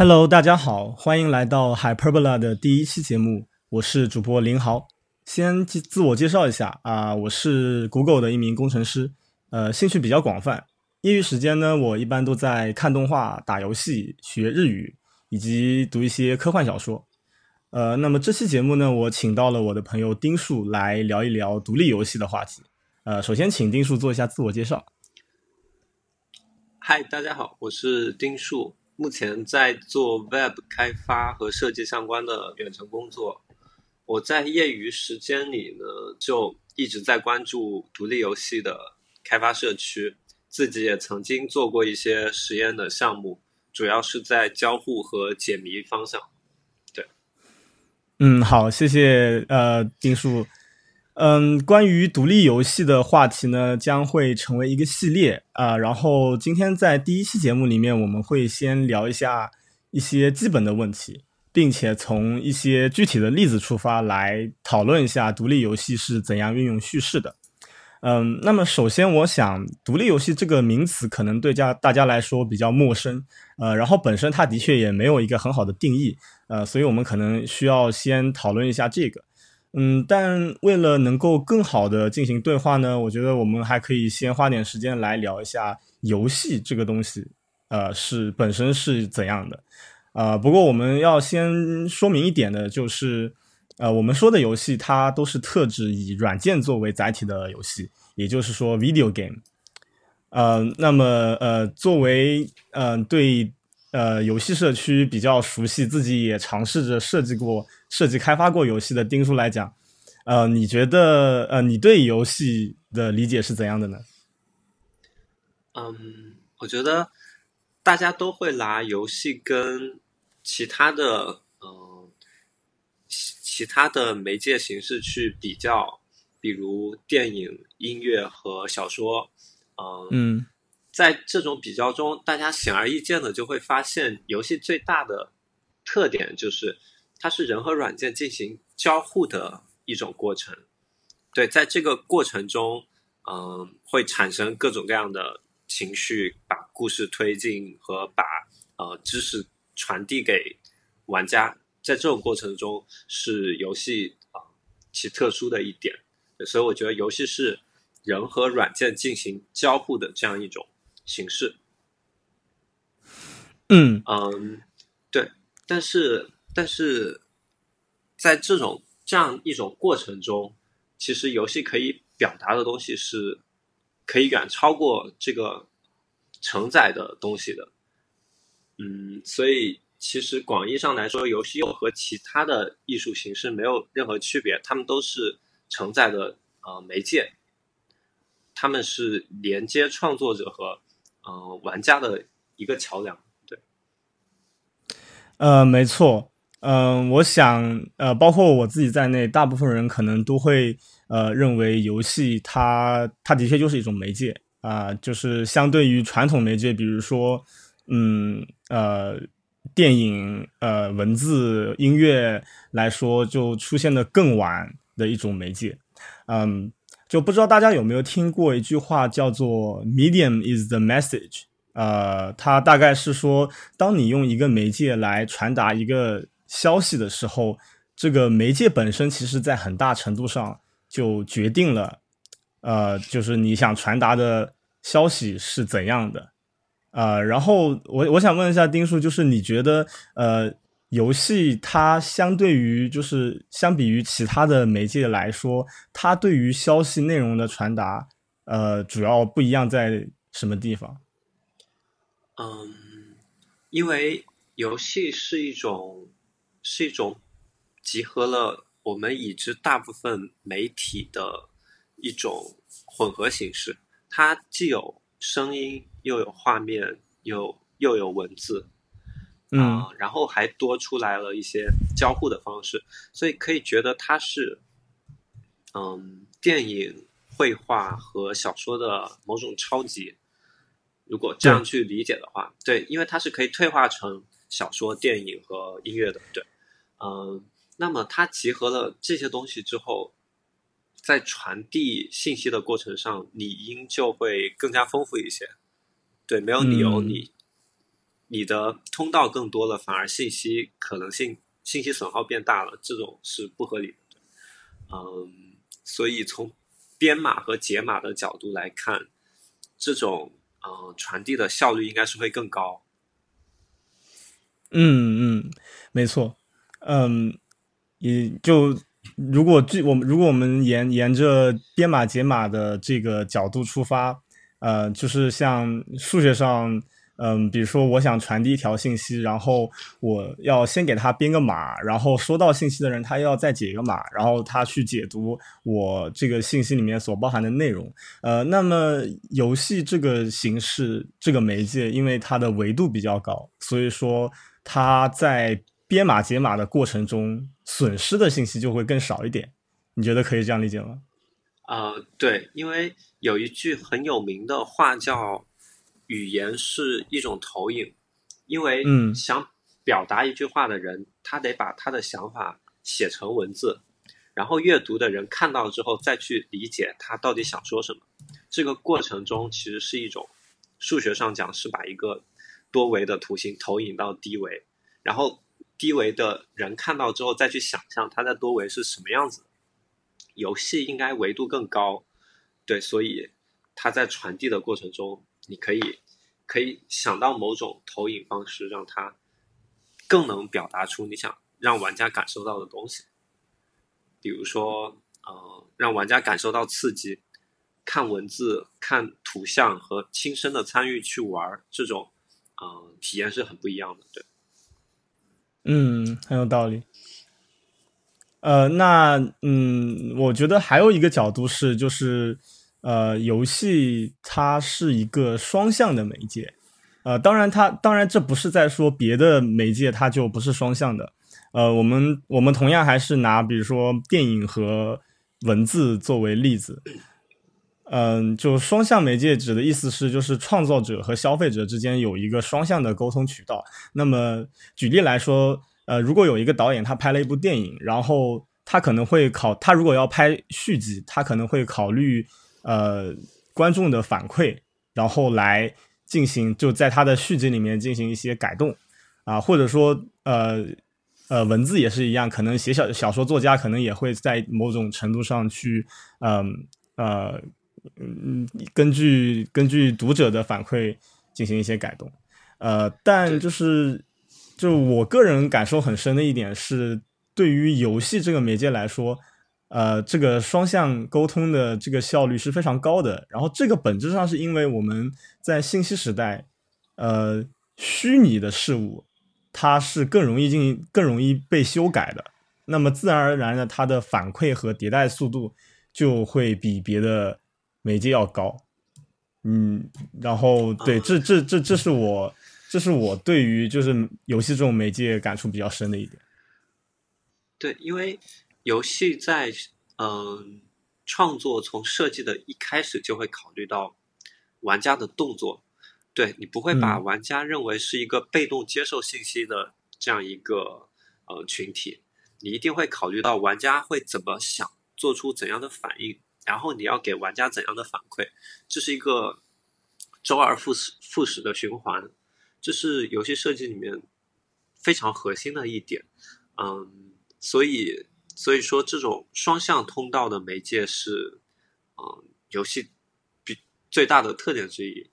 Hello，大家好，欢迎来到 Hyperbola 的第一期节目，我是主播林豪。先自自我介绍一下啊，我是 Google 的一名工程师，呃，兴趣比较广泛。业余时间呢，我一般都在看动画、打游戏、学日语，以及读一些科幻小说。呃，那么这期节目呢，我请到了我的朋友丁树来聊一聊独立游戏的话题。呃，首先请丁树做一下自我介绍。嗨，大家好，我是丁树，目前在做 Web 开发和设计相关的远程工作。我在业余时间里呢，就一直在关注独立游戏的开发社区，自己也曾经做过一些实验的项目，主要是在交互和解谜方向。对嗯，好，谢谢呃丁叔。嗯，关于独立游戏的话题呢，将会成为一个系列啊。然后今天在第一期节目里面，我们会先聊一下一些基本的问题，并且从一些具体的例子出发来讨论一下独立游戏是怎样运用叙事的。嗯，那么首先，我想独立游戏这个名词可能对家大家来说比较陌生，呃，然后本身它的确也没有一个很好的定义，呃，所以我们可能需要先讨论一下这个。嗯，但为了能够更好的进行对话呢，我觉得我们还可以先花点时间来聊一下游戏这个东西，呃，是本身是怎样的。呃，不过我们要先说明一点的就是。呃，我们说的游戏它都是特指以软件作为载体的游戏，也就是说 video game。呃，那么呃，作为呃对呃游戏社区比较熟悉，自己也尝试着设计过、设计开发过游戏的丁叔来讲，呃，你觉得呃你对游戏的理解是怎样的呢？嗯，我觉得大家都会拿游戏跟其他的。其他的媒介形式去比较，比如电影、音乐和小说，嗯，在这种比较中，大家显而易见的就会发现，游戏最大的特点就是它是人和软件进行交互的一种过程。对，在这个过程中，嗯，会产生各种各样的情绪，把故事推进和把呃知识传递给玩家。在这种过程中，是游戏啊其特殊的一点，所以我觉得游戏是人和软件进行交互的这样一种形式。嗯嗯，对，但是但是在这种这样一种过程中，其实游戏可以表达的东西是可以远超过这个承载的东西的。嗯，所以。其实广义上来说，游戏又和其他的艺术形式没有任何区别，它们都是承载的呃媒介，他们是连接创作者和呃玩家的一个桥梁。对，呃，没错，嗯，我想呃，包括我自己在内，大部分人可能都会呃认为游戏它它的确就是一种媒介啊，就是相对于传统媒介，比如说嗯呃。电影、呃，文字、音乐来说，就出现的更晚的一种媒介。嗯，就不知道大家有没有听过一句话，叫做 “medium is the message”。呃，它大概是说，当你用一个媒介来传达一个消息的时候，这个媒介本身其实在很大程度上就决定了，呃，就是你想传达的消息是怎样的。呃，然后我我想问一下丁叔，就是你觉得呃，游戏它相对于就是相比于其他的媒介来说，它对于消息内容的传达，呃，主要不一样在什么地方？嗯，因为游戏是一种是一种集合了我们已知大部分媒体的一种混合形式，它既有声音。又有画面，又又有文字，嗯，然后还多出来了一些交互的方式，所以可以觉得它是，嗯，电影、绘画和小说的某种超级。如果这样去理解的话，对，因为它是可以退化成小说、电影和音乐的，对，嗯，那么它集合了这些东西之后，在传递信息的过程上，理应就会更加丰富一些。对，没有理由你你的通道更多了，反而信息可能性、信息损耗变大了，这种是不合理的。嗯，所以从编码和解码的角度来看，这种嗯传递的效率应该是会更高。嗯嗯，没错。嗯，也就如果这我们如果我们沿沿着编码解码的这个角度出发，呃，就是像数学上。嗯，比如说我想传递一条信息，然后我要先给他编个码，然后收到信息的人他要再解一个码，然后他去解读我这个信息里面所包含的内容。呃，那么游戏这个形式、这个媒介，因为它的维度比较高，所以说它在编码解码的过程中损失的信息就会更少一点。你觉得可以这样理解吗？呃，对，因为有一句很有名的话叫。语言是一种投影，因为想表达一句话的人，他得把他的想法写成文字，然后阅读的人看到之后再去理解他到底想说什么。这个过程中其实是一种数学上讲是把一个多维的图形投影到低维，然后低维的人看到之后再去想象它在多维是什么样子。游戏应该维度更高，对，所以它在传递的过程中。你可以可以想到某种投影方式，让它更能表达出你想让玩家感受到的东西。比如说，呃，让玩家感受到刺激，看文字、看图像和亲身的参与去玩，这种，嗯，体验是很不一样的。对，嗯，很有道理。呃，那嗯，我觉得还有一个角度是，就是。呃，游戏它是一个双向的媒介，呃，当然它当然这不是在说别的媒介它就不是双向的，呃，我们我们同样还是拿比如说电影和文字作为例子，嗯，就双向媒介指的意思是就是创造者和消费者之间有一个双向的沟通渠道。那么举例来说，呃，如果有一个导演他拍了一部电影，然后他可能会考他如果要拍续集，他可能会考虑。呃，观众的反馈，然后来进行就在他的续集里面进行一些改动啊，或者说呃呃文字也是一样，可能写小小说作家可能也会在某种程度上去嗯呃嗯根据根据读者的反馈进行一些改动，呃，但就是就我个人感受很深的一点是，对于游戏这个媒介来说。呃，这个双向沟通的这个效率是非常高的。然后，这个本质上是因为我们在信息时代，呃，虚拟的事物它是更容易进行、更容易被修改的。那么，自然而然的，它的反馈和迭代速度就会比别的媒介要高。嗯，然后，对，这、这、这、这是我，这是我对于就是游戏这种媒介感触比较深的一点。对，因为。游戏在嗯创作从设计的一开始就会考虑到玩家的动作，对你不会把玩家认为是一个被动接受信息的这样一个呃群体，你一定会考虑到玩家会怎么想，做出怎样的反应，然后你要给玩家怎样的反馈，这是一个周而复始复始的循环，这是游戏设计里面非常核心的一点，嗯，所以。所以说，这种双向通道的媒介是，嗯，游戏比最大的特点之一。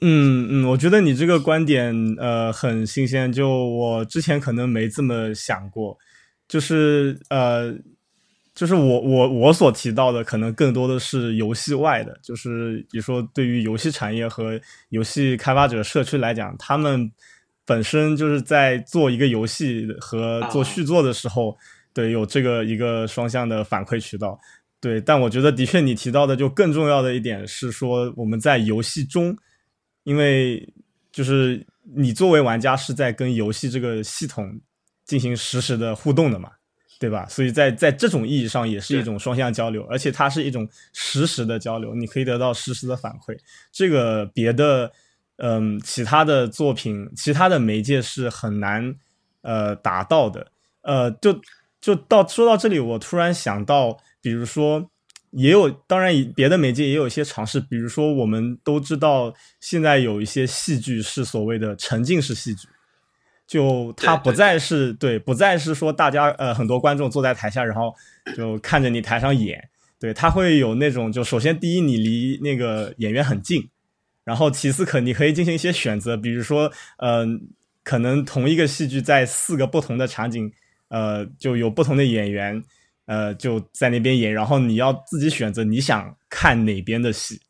嗯嗯，我觉得你这个观点呃很新鲜，就我之前可能没这么想过，就是呃，就是我我我所提到的，可能更多的是游戏外的，就是比如说对于游戏产业和游戏开发者社区来讲，他们。本身就是在做一个游戏和做续作的时候，对有这个一个双向的反馈渠道，对。但我觉得的确你提到的就更重要的一点是说，我们在游戏中，因为就是你作为玩家是在跟游戏这个系统进行实时的互动的嘛，对吧？所以在在这种意义上也是一种双向交流，而且它是一种实时的交流，你可以得到实时的反馈。这个别的。嗯，其他的作品，其他的媒介是很难呃达到的。呃，就就到说到这里，我突然想到，比如说，也有，当然别的媒介也有一些尝试，比如说我们都知道，现在有一些戏剧是所谓的沉浸式戏剧，就他不再是对，不再是说大家呃很多观众坐在台下，然后就看着你台上演，对，他会有那种就首先第一你离那个演员很近，然后其次可你可以进行一些选择，比如说嗯。可能同一个戏剧在四个不同的场景，呃，就有不同的演员，呃，就在那边演，然后你要自己选择你想看哪边的戏。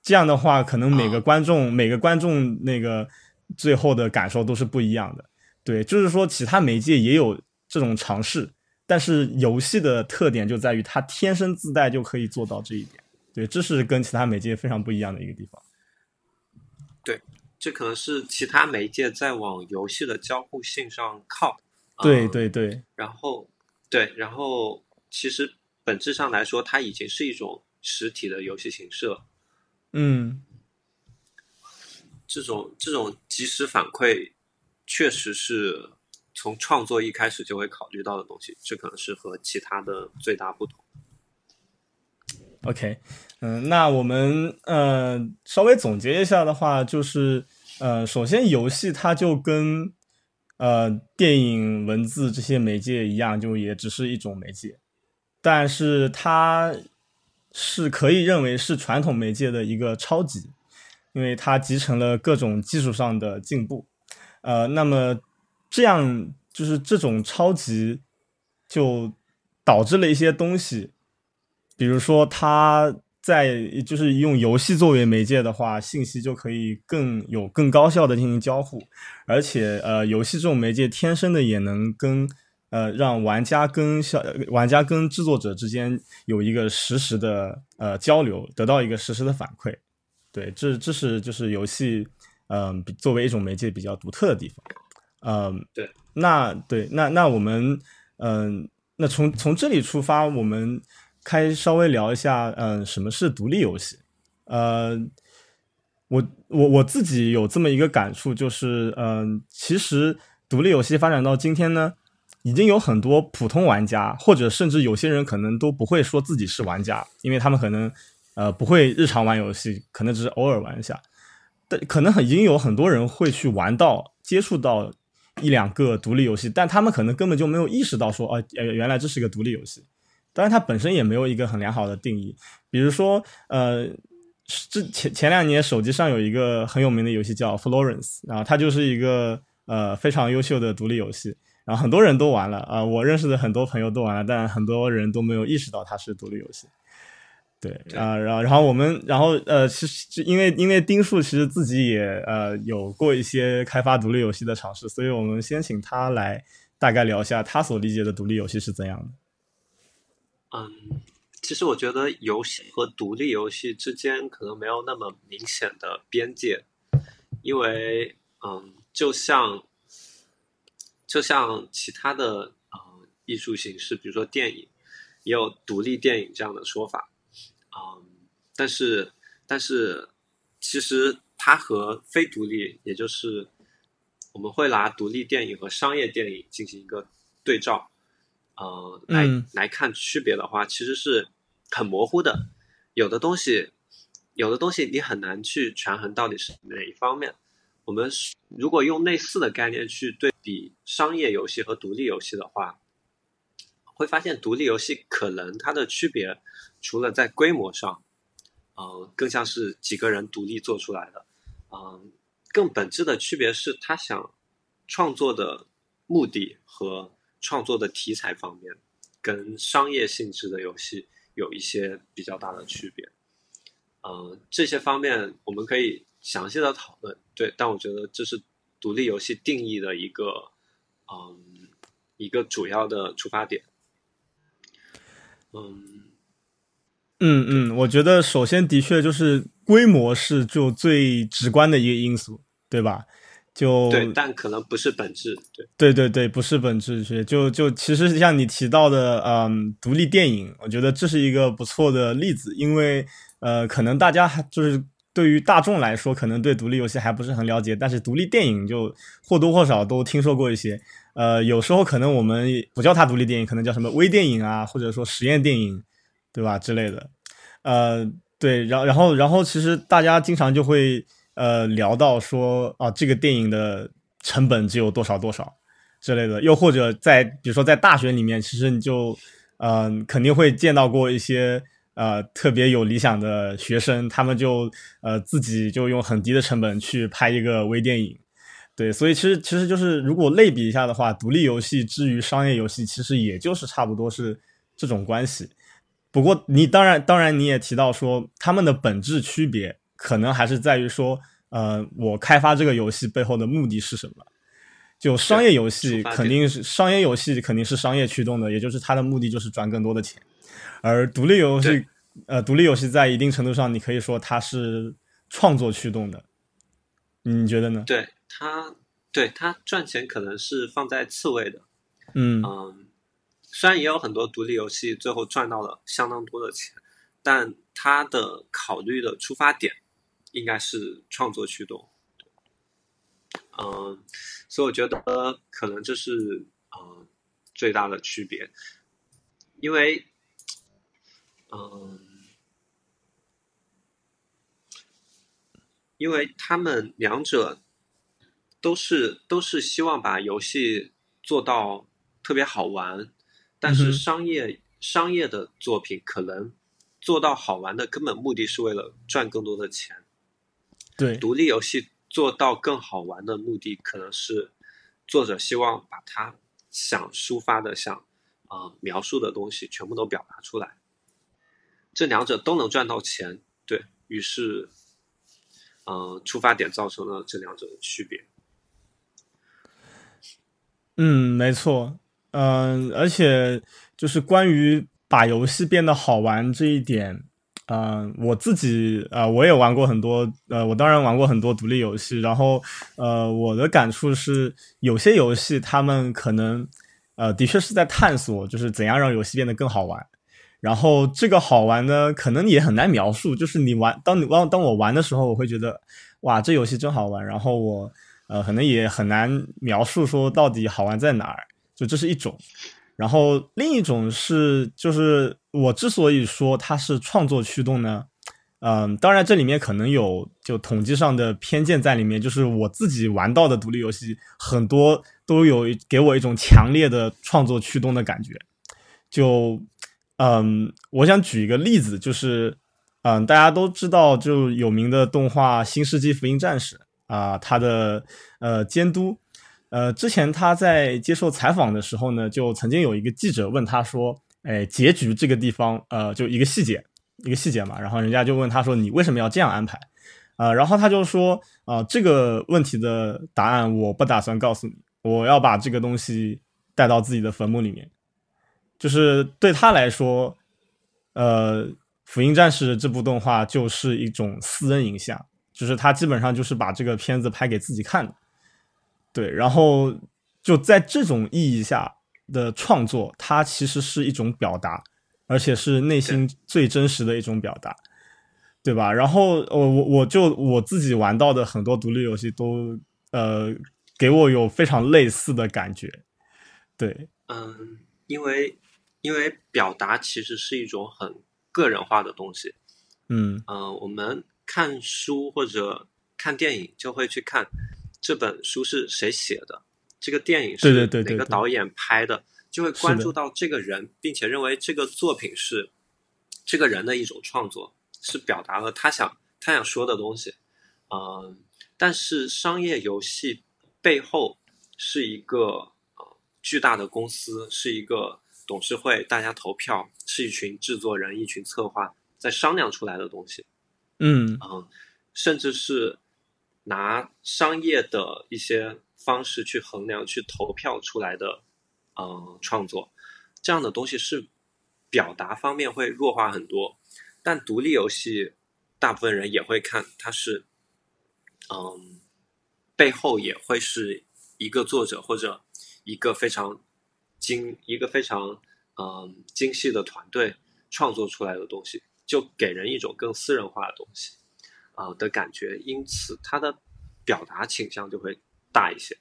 这样的话，可能每个观众每个观众那个最后的感受都是不一样的。对，就是说其他媒介也有这种尝试，但是游戏的特点就在于它天生自带就可以做到这一点。对，这是跟其他媒介非常不一样的一个地方。对。这可能是其他媒介在往游戏的交互性上靠。对对对。然后，对，然后其实本质上来说，它已经是一种实体的游戏形式了。嗯。这种这种即时反馈，确实是从创作一开始就会考虑到的东西。这可能是和其他的最大不同。OK，嗯，那我们呃稍微总结一下的话，就是。呃，首先，游戏它就跟呃电影、文字这些媒介一样，就也只是一种媒介，但是它是可以认为是传统媒介的一个超级，因为它集成了各种技术上的进步。呃，那么这样就是这种超级就导致了一些东西，比如说它。在就是用游戏作为媒介的话，信息就可以更有更高效的进行交互，而且呃，游戏这种媒介天生的也能跟呃让玩家跟小玩家跟制作者之间有一个实时的呃交流，得到一个实时的反馈。对，这这是就是游戏嗯作为一种媒介比较独特的地方。嗯，对，那对那那我们嗯那从从这里出发，我们。开稍微聊一下，嗯，什么是独立游戏？呃，我我我自己有这么一个感触，就是，嗯，其实独立游戏发展到今天呢，已经有很多普通玩家，或者甚至有些人可能都不会说自己是玩家，因为他们可能呃不会日常玩游戏，可能只是偶尔玩一下。可能很已经有很多人会去玩到接触到一两个独立游戏，但他们可能根本就没有意识到说，哦，呃，原来这是一个独立游戏。当然，它本身也没有一个很良好的定义。比如说，呃，之前前两年手机上有一个很有名的游戏叫 Florence，然后它就是一个呃非常优秀的独立游戏，然后很多人都玩了啊，我认识的很多朋友都玩了，但很多人都没有意识到它是独立游戏。对啊，然后然后我们然后呃，其实因为因为丁树其实自己也呃有过一些开发独立游戏的尝试，所以我们先请他来大概聊一下他所理解的独立游戏是怎样的。嗯，其实我觉得游戏和独立游戏之间可能没有那么明显的边界，因为嗯，就像就像其他的呃艺术形式，比如说电影，也有独立电影这样的说法，嗯，但是但是其实它和非独立，也就是我们会拿独立电影和商业电影进行一个对照。呃，来来看区别的话，其实是很模糊的。有的东西，有的东西你很难去权衡到底是哪一方面。我们如果用类似的概念去对比商业游戏和独立游戏的话，会发现独立游戏可能它的区别，除了在规模上，呃，更像是几个人独立做出来的，嗯，更本质的区别是他想创作的目的和。创作的题材方面，跟商业性质的游戏有一些比较大的区别。嗯，这些方面我们可以详细的讨论。对，但我觉得这是独立游戏定义的一个，嗯，一个主要的出发点。嗯，嗯嗯，我觉得首先的确就是规模是就最直观的一个因素，对吧？就对，但可能不是本质。对，对对对，不是本质。就就其实像你提到的，嗯，独立电影，我觉得这是一个不错的例子。因为呃，可能大家还就是对于大众来说，可能对独立游戏还不是很了解，但是独立电影就或多或少都听说过一些。呃，有时候可能我们不叫它独立电影，可能叫什么微电影啊，或者说实验电影。对吧之类的，呃，对，然然后然后其实大家经常就会呃聊到说啊，这个电影的成本只有多少多少之类的，又或者在比如说在大学里面，其实你就嗯肯定会见到过一些呃特别有理想的学生，他们就呃自己就用很低的成本去拍一个微电影。对，所以其实其实就是如果类比一下的话，独立游戏之于商业游戏，其实也就是差不多是这种关系。不过你当然当然你也提到说，他们的本质区别可能还是在于说，呃，我开发这个游戏背后的目的是什么？就商业游戏肯定是商业游戏肯定是商业驱动的，也就是它的目的就是赚更多的钱。而独立游戏，呃，独立游戏在一定程度上，你可以说它是创作驱动的。你觉得呢？对。它对它赚钱可能是放在次位的，嗯嗯，虽然也有很多独立游戏最后赚到了相当多的钱，但它的考虑的出发点应该是创作驱动，嗯，所以我觉得可能这是呃最大的区别，因为嗯，因为他们两者。都是都是希望把游戏做到特别好玩，但是商业商业的作品可能做到好玩的根本目的是为了赚更多的钱。对，独立游戏做到更好玩的目的可能是作者希望把他想抒发的、想啊描述的东西全部都表达出来。这两者都能赚到钱，对于是，嗯，出发点造成了这两者的区别。嗯，没错，嗯，而且就是关于把游戏变得好玩这一点，嗯，我自己啊，我也玩过很多，呃，我当然玩过很多独立游戏，然后，呃，我的感触是，有些游戏他们可能，呃，的确是在探索，就是怎样让游戏变得更好玩，然后这个好玩呢，可能也很难描述，就是你玩，当你当当我玩的时候，我会觉得，哇，这游戏真好玩，然后我。呃，可能也很难描述说到底好玩在哪儿，就这是一种。然后另一种是，就是我之所以说它是创作驱动呢，嗯，当然这里面可能有就统计上的偏见在里面，就是我自己玩到的独立游戏很多都有给我一种强烈的创作驱动的感觉。就嗯，我想举一个例子，就是嗯，大家都知道就有名的动画《新世纪福音战士》。啊，他的呃监督，呃，之前他在接受采访的时候呢，就曾经有一个记者问他说：“哎，结局这个地方，呃，就一个细节，一个细节嘛。”然后人家就问他说：“你为什么要这样安排？”啊，然后他就说：“啊，这个问题的答案我不打算告诉你，我要把这个东西带到自己的坟墓里面。”就是对他来说，呃，《福音战士》这部动画就是一种私人影像。就是他基本上就是把这个片子拍给自己看的，对，然后就在这种意义下的创作，它其实是一种表达，而且是内心最真实的一种表达，对吧？然后我我我就我自己玩到的很多独立游戏都呃给我有非常类似的感觉，对，嗯，因为因为表达其实是一种很个人化的东西，嗯呃，我们。看书或者看电影，就会去看这本书是谁写的，这个电影是哪个导演拍的，就会关注到这个人，并且认为这个作品是这个人的一种创作，是表达了他想他想说的东西。嗯，但是商业游戏背后是一个呃巨大的公司，是一个董事会，大家投票，是一群制作人、一群策划在商量出来的东西。嗯嗯，甚至是拿商业的一些方式去衡量、去投票出来的，嗯，创作这样的东西是表达方面会弱化很多。但独立游戏，大部分人也会看，它是，嗯，背后也会是一个作者或者一个非常精、一个非常嗯精细的团队创作出来的东西。就给人一种更私人化的东西，啊的感觉，因此它的表达倾向就会大一些。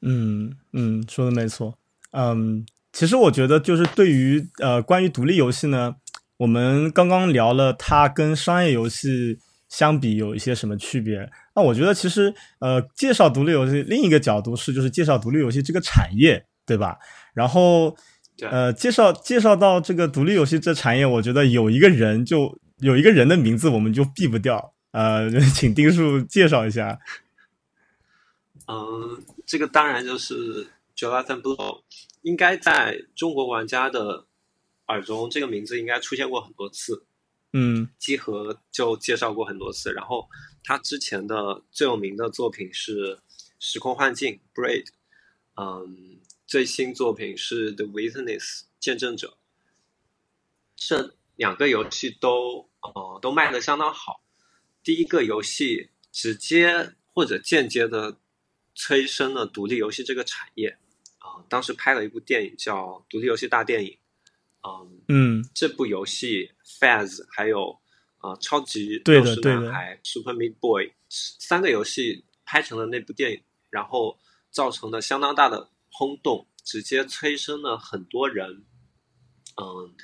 嗯嗯，说的没错。嗯，其实我觉得就是对于呃关于独立游戏呢，我们刚刚聊了它跟商业游戏相比有一些什么区别。那我觉得其实呃，介绍独立游戏另一个角度是就是介绍独立游戏这个产业，对吧？然后呃，介绍介绍到这个独立游戏这产业，我觉得有一个人就有一个人的名字我们就避不掉。呃，请丁叔介绍一下。嗯，这个当然就是 Jonathan Blow，应该在中国玩家的耳中，这个名字应该出现过很多次。嗯，集合就介绍过很多次。然后他之前的最有名的作品是《时空幻境》（Braid），嗯，最新作品是《The Witness》（见证者）。这两个游戏都呃都卖的相当好。第一个游戏直接或者间接的。催生了独立游戏这个产业，啊，当时拍了一部电影叫《独立游戏大电影》，嗯嗯，这部游戏 Faz 还有啊超级斗士男孩 Super Meat Boy 三个游戏拍成了那部电影，然后造成了相当大的轰动，直接催生了很多人，嗯，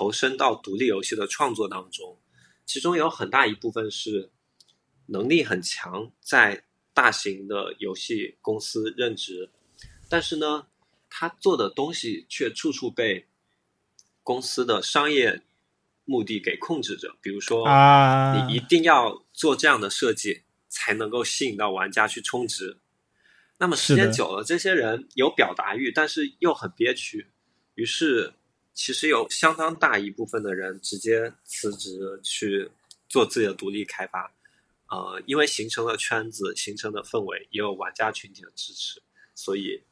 投身到独立游戏的创作当中，其中有很大一部分是能力很强，在。大型的游戏公司任职，但是呢，他做的东西却处处被公司的商业目的给控制着。比如说，你一定要做这样的设计，才能够吸引到玩家去充值。那么时间久了，这些人有表达欲，但是又很憋屈，于是其实有相当大一部分的人直接辞职去做自己的独立开发。呃，因为形成了圈子，形成的氛围，也有玩家群体的支持，所以，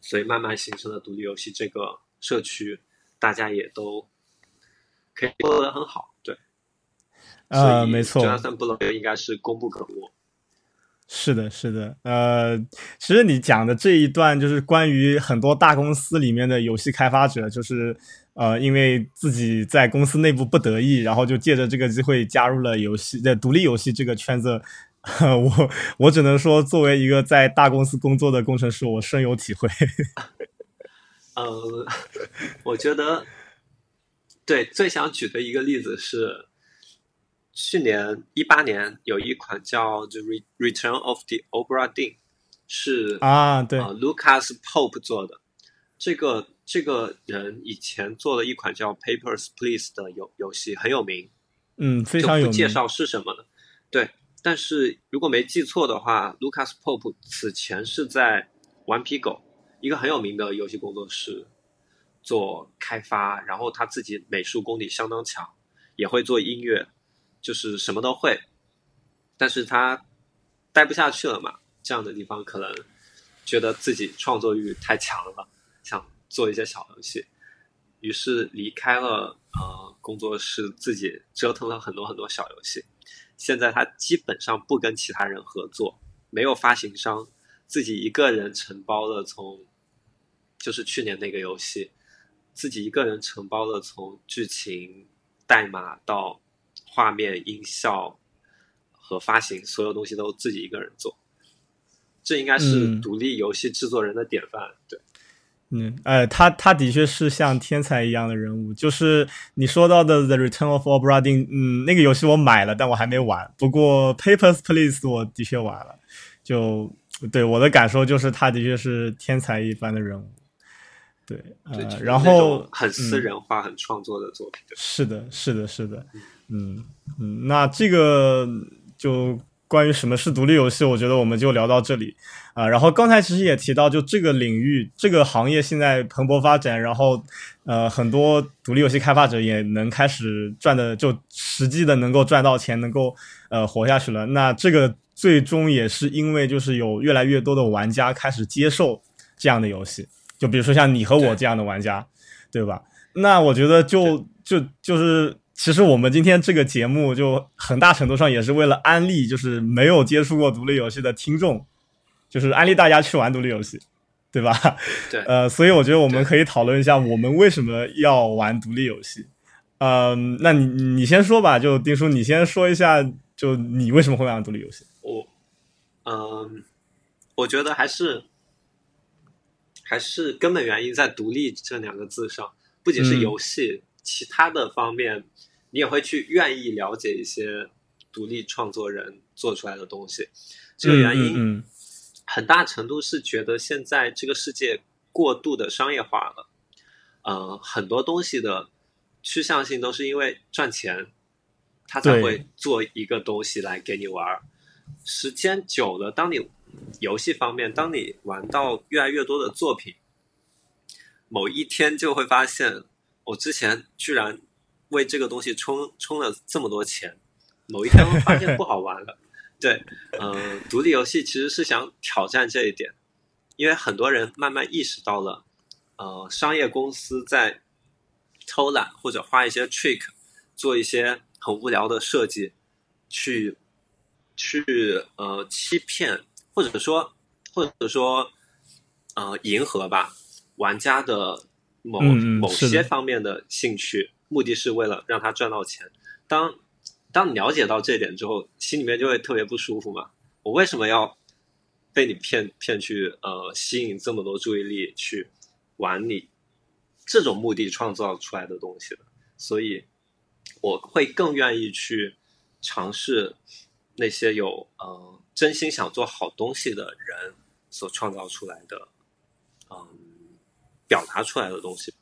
所以慢慢形成了独立游戏这个社区，大家也都可以做得很好，对。呃，没错。就算不能应该是功不可没。是的，是的。呃，其实你讲的这一段就是关于很多大公司里面的游戏开发者，就是。呃，因为自己在公司内部不得意，然后就借着这个机会加入了游戏的独立游戏这个圈子。我我只能说，作为一个在大公司工作的工程师，我深有体会。呃，我觉得，对，最想举的一个例子是，去年一八年有一款叫《The Return of the Obra Dinn》，是啊，对，Lucas Pope 做的这个。这个人以前做了一款叫《Papers Please》的游游戏，很有名。嗯，非常有名。介绍是什么呢？对，但是如果没记错的话，Lucas Pope 此前是在顽皮狗一个很有名的游戏工作室做开发，然后他自己美术功底相当强，也会做音乐，就是什么都会。但是他待不下去了嘛，这样的地方可能觉得自己创作欲太强了，想。做一些小游戏，于是离开了呃工作室，自己折腾了很多很多小游戏。现在他基本上不跟其他人合作，没有发行商，自己一个人承包了从，就是去年那个游戏，自己一个人承包了从剧情、代码到画面、音效和发行，所有东西都自己一个人做。这应该是独立游戏制作人的典范，对。嗯，哎，他他的确是像天才一样的人物，就是你说到的《The Return of Obra Dinn》，嗯，那个游戏我买了，但我还没玩。不过《Papers Please》我的确玩了，就对我的感受就是他的确是天才一般的人物。对，呃，然后很私人化、很创作的作品。是的，是的，是的，嗯嗯嗯，那这个就。关于什么是独立游戏，我觉得我们就聊到这里啊。然后刚才其实也提到，就这个领域、这个行业现在蓬勃发展，然后呃，很多独立游戏开发者也能开始赚的，就实际的能够赚到钱，能够呃活下去了。那这个最终也是因为就是有越来越多的玩家开始接受这样的游戏，就比如说像你和我这样的玩家，对吧？那我觉得就就就是。其实我们今天这个节目就很大程度上也是为了安利，就是没有接触过独立游戏的听众，就是安利大家去玩独立游戏，对吧？对。呃，所以我觉得我们可以讨论一下，我们为什么要玩独立游戏。嗯，那你你先说吧，就丁叔，你先说一下，就你为什么会玩独立游戏？我，嗯，我觉得还是还是根本原因在“独立”这两个字上，不仅是游戏。其他的方面，你也会去愿意了解一些独立创作人做出来的东西。这个原因很大程度是觉得现在这个世界过度的商业化了，呃，很多东西的趋向性都是因为赚钱，他才会做一个东西来给你玩。时间久了，当你游戏方面，当你玩到越来越多的作品，某一天就会发现，我之前居然为这个东西充充了这么多钱，某一天会发现不好玩了。对，嗯，独立游戏其实是想挑战这一点，因为很多人慢慢意识到了，呃，商业公司在偷懒或者花一些 trick，做一些很无聊的设计，去。去呃欺骗，或者说或者说呃迎合吧玩家的某某些方面的兴趣，目的是为了让他赚到钱。当当你了解到这点之后，心里面就会特别不舒服嘛。我为什么要被你骗骗去呃吸引这么多注意力去玩你这种目的创造出来的东西呢？所以我会更愿意去尝试。那些有呃真心想做好东西的人所创造出来的，嗯，表达出来的东西。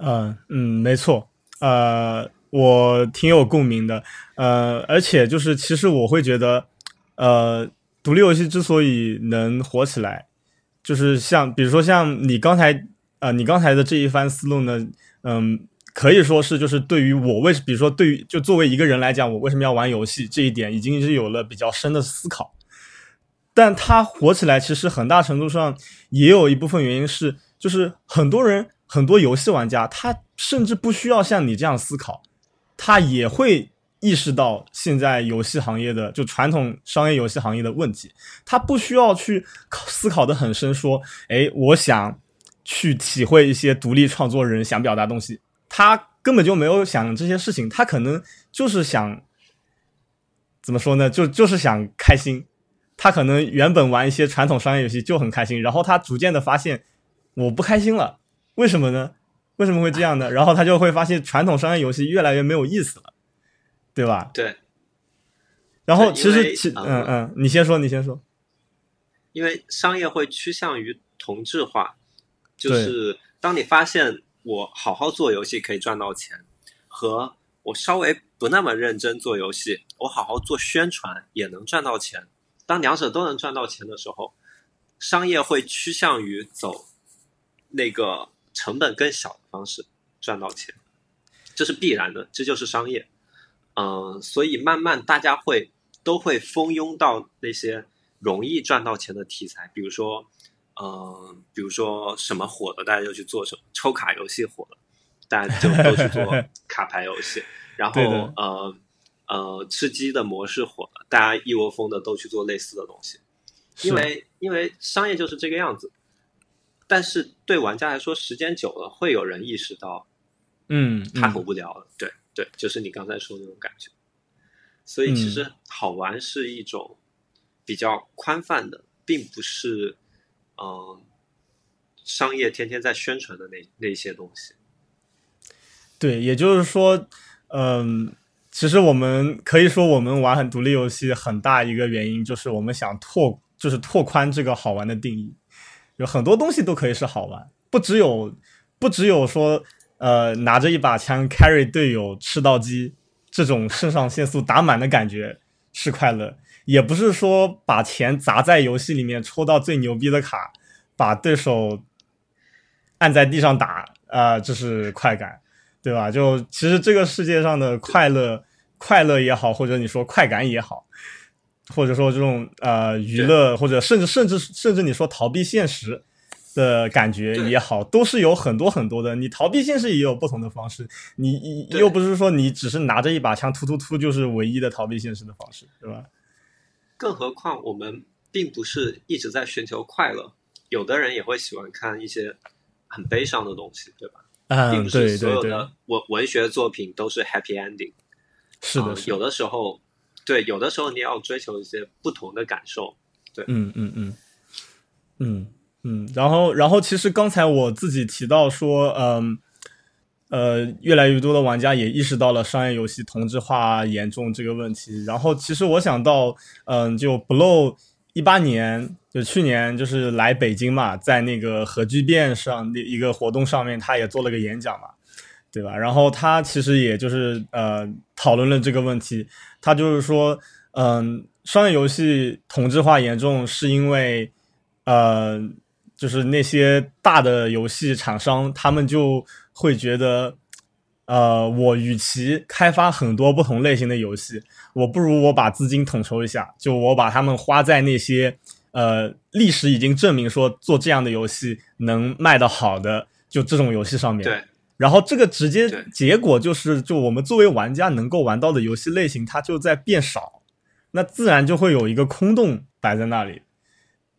嗯嗯，没错，呃，我挺有共鸣的，呃，而且就是其实我会觉得，呃，独立游戏之所以能火起来，就是像比如说像你刚才呃你刚才的这一番思路呢，嗯。可以说是，就是对于我为，比如说对于就作为一个人来讲，我为什么要玩游戏这一点，已经是有了比较深的思考。但它火起来，其实很大程度上也有一部分原因是，就是很多人很多游戏玩家，他甚至不需要像你这样思考，他也会意识到现在游戏行业的就传统商业游戏行业的问题，他不需要去思考的很深，说，哎，我想去体会一些独立创作人想表达东西。他根本就没有想这些事情，他可能就是想怎么说呢？就就是想开心。他可能原本玩一些传统商业游戏就很开心，然后他逐渐的发现我不开心了，为什么呢？为什么会这样呢？然后他就会发现传统商业游戏越来越没有意思了，对吧？对。然后其实，其嗯嗯，你先说，你先说。因为商业会趋向于同质化，就是当你发现。我好好做游戏可以赚到钱，和我稍微不那么认真做游戏，我好好做宣传也能赚到钱。当两者都能赚到钱的时候，商业会趋向于走那个成本更小的方式赚到钱，这是必然的，这就是商业。嗯，所以慢慢大家会都会蜂拥到那些容易赚到钱的题材，比如说。嗯，比如说什么火的，大家就去做什么；抽卡游戏火了，大家就都去做 卡牌游戏。然后呃呃，吃鸡的模式火了，大家一窝蜂的都去做类似的东西。因为因为商业就是这个样子。但是对玩家来说，时间久了会有人意识到，嗯，他很无聊了。对对，就是你刚才说的那种感觉。所以其实好玩是一种比较宽泛的，并不是。嗯，商业天天在宣传的那那些东西，对，也就是说，嗯，其实我们可以说，我们玩很独立游戏很大一个原因就是我们想拓，就是拓宽这个好玩的定义，有很多东西都可以是好玩，不只有不只有说，呃，拿着一把枪 carry 队友吃到鸡这种肾上腺素打满的感觉是快乐。也不是说把钱砸在游戏里面，抽到最牛逼的卡，把对手按在地上打，啊，这是快感，对吧？就其实这个世界上的快乐，快乐也好，或者你说快感也好，或者说这种呃娱乐，或者甚至甚至甚至你说逃避现实的感觉也好，都是有很多很多的。你逃避现实也有不同的方式，你又不是说你只是拿着一把枪突突突就是唯一的逃避现实的方式，对吧？更何况，我们并不是一直在寻求快乐，有的人也会喜欢看一些很悲伤的东西，对吧？并不是所有的文文学作品都是 happy ending。是的，有的时候，对，有的时候你要追求一些不同的感受。对，嗯嗯嗯嗯嗯。然后，然后，其实刚才我自己提到说，嗯呃，越来越多的玩家也意识到了商业游戏同质化严重这个问题。然后，其实我想到，嗯，就 Blow 一八年，就去年就是来北京嘛，在那个核聚变上的一个活动上面，他也做了个演讲嘛，对吧？然后他其实也就是呃讨论了这个问题，他就是说，嗯，商业游戏同质化严重是因为，呃。就是那些大的游戏厂商，他们就会觉得，呃，我与其开发很多不同类型的游戏，我不如我把资金统筹一下，就我把他们花在那些，呃，历史已经证明说做这样的游戏能卖得好的，就这种游戏上面。对。然后这个直接结果就是，就我们作为玩家能够玩到的游戏类型，它就在变少，那自然就会有一个空洞摆在那里。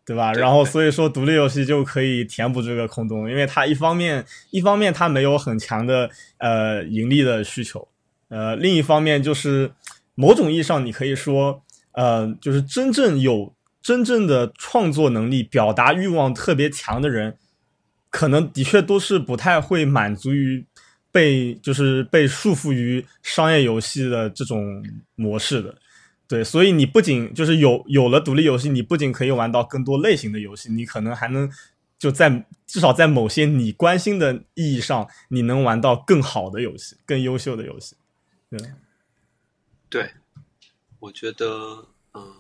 对吧？然后所以说，独立游戏就可以填补这个空洞，因为它一方面一方面它没有很强的呃盈利的需求，呃，另一方面就是某种意义上你可以说，呃，就是真正有真正的创作能力、表达欲望特别强的人，可能的确都是不太会满足于被就是被束缚于商业游戏的这种模式的。对，所以你不仅就是有有了独立游戏，你不仅可以玩到更多类型的游戏，你可能还能就在至少在某些你关心的意义上，你能玩到更好的游戏、更优秀的游戏。对，对，我觉得，嗯，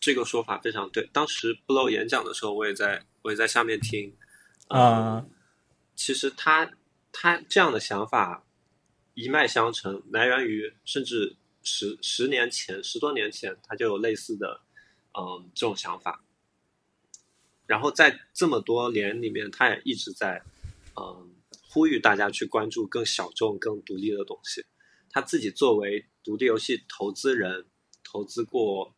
这个说法非常对。当时 Blow 演讲的时候，我也在我也在下面听啊。其实他他这样的想法一脉相承，来源于甚至。十十年前，十多年前，他就有类似的，嗯，这种想法。然后在这么多年里面，他也一直在，嗯，呼吁大家去关注更小众、更独立的东西。他自己作为独立游戏投资人，投资过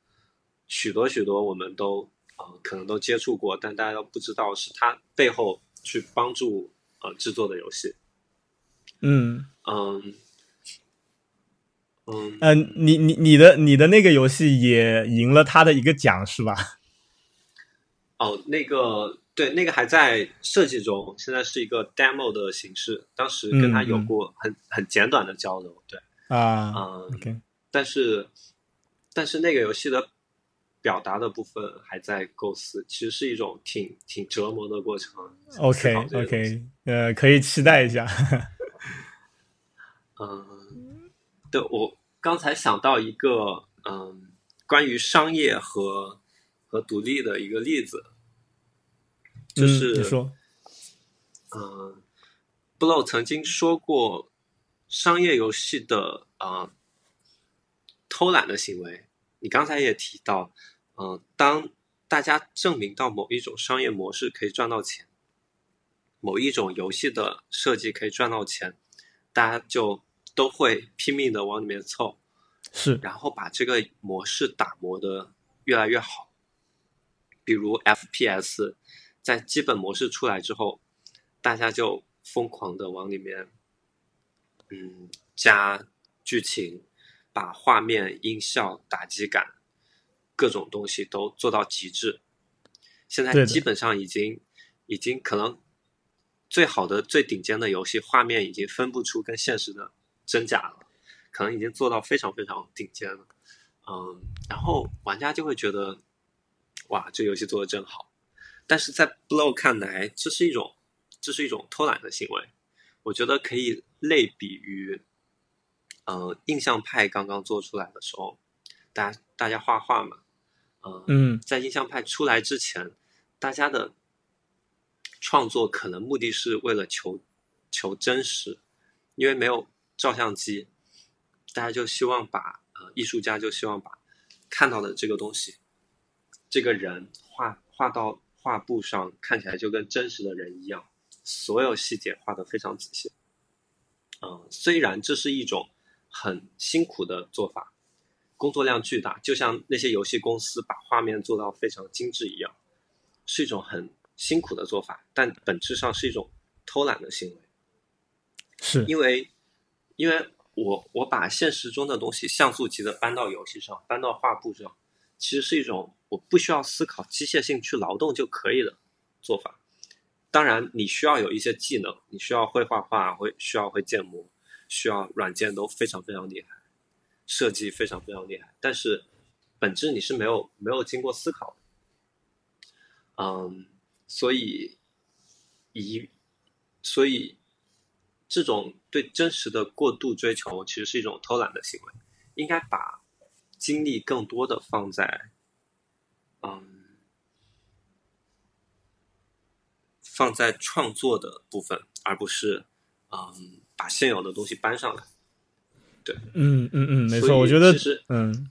许多许多，我们都，呃，可能都接触过，但大家都不知道是他背后去帮助呃制作的游戏。嗯嗯。嗯，呃，你你你的你的那个游戏也赢了他的一个奖是吧？哦，那个对，那个还在设计中，现在是一个 demo 的形式。当时跟他有过很很简短的交流，对啊，嗯，但是但是那个游戏的表达的部分还在构思，其实是一种挺挺折磨的过程。OK OK，呃，可以期待一下。嗯。对，我刚才想到一个，嗯，关于商业和和独立的一个例子，就是说，嗯，Blow 曾经说过，商业游戏的啊偷懒的行为，你刚才也提到，嗯，当大家证明到某一种商业模式可以赚到钱，某一种游戏的设计可以赚到钱，大家就。都会拼命的往里面凑，是，然后把这个模式打磨的越来越好。比如 FPS，在基本模式出来之后，大家就疯狂的往里面，嗯，加剧情，把画面、音效、打击感各种东西都做到极致。现在基本上已经，已经可能最好的、最顶尖的游戏画面已经分不出跟现实的。真假了，可能已经做到非常非常顶尖了，嗯，然后玩家就会觉得，哇，这游戏做的真好。但是在 Blow 看来，这是一种，这是一种偷懒的行为。我觉得可以类比于，呃，印象派刚刚做出来的时候，大家大家画画嘛，嗯，在印象派出来之前，大家的创作可能目的是为了求求真实，因为没有。照相机，大家就希望把呃，艺术家就希望把看到的这个东西，这个人画画到画布上，看起来就跟真实的人一样，所有细节画的非常仔细。嗯，虽然这是一种很辛苦的做法，工作量巨大，就像那些游戏公司把画面做到非常精致一样，是一种很辛苦的做法，但本质上是一种偷懒的行为，是因为。因为我我把现实中的东西像素级的搬到游戏上，搬到画布上，其实是一种我不需要思考机械性去劳动就可以的做法。当然你需要有一些技能，你需要会画画，会需要会建模，需要软件都非常非常厉害，设计非常非常厉害，但是本质你是没有没有经过思考的，嗯，所以一所以这种对真实的过度追求，其实是一种偷懒的行为，应该把精力更多的放在。嗯，放在创作的部分，而不是嗯把现有的东西搬上来。对，嗯嗯嗯，没错，我觉得其实嗯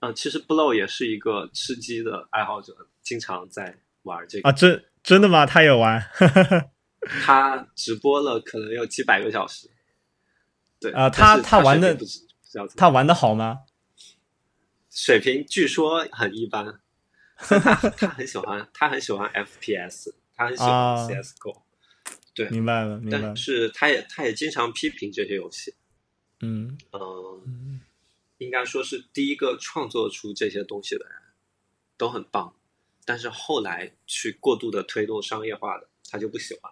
嗯，其实 Blow 也是一个吃鸡的爱好者，经常在玩这个啊，真真的吗？他也玩？他直播了可能有几百个小时。对啊，他他玩的他玩的好吗？水平据说很一般。他他很喜欢，他很喜欢 FPS，他很喜欢 CS:GO，对，明白了，明白。但是他也他也经常批评这些游戏，嗯嗯，应该说是第一个创作出这些东西的人，都很棒。但是后来去过度的推动商业化的，他就不喜欢。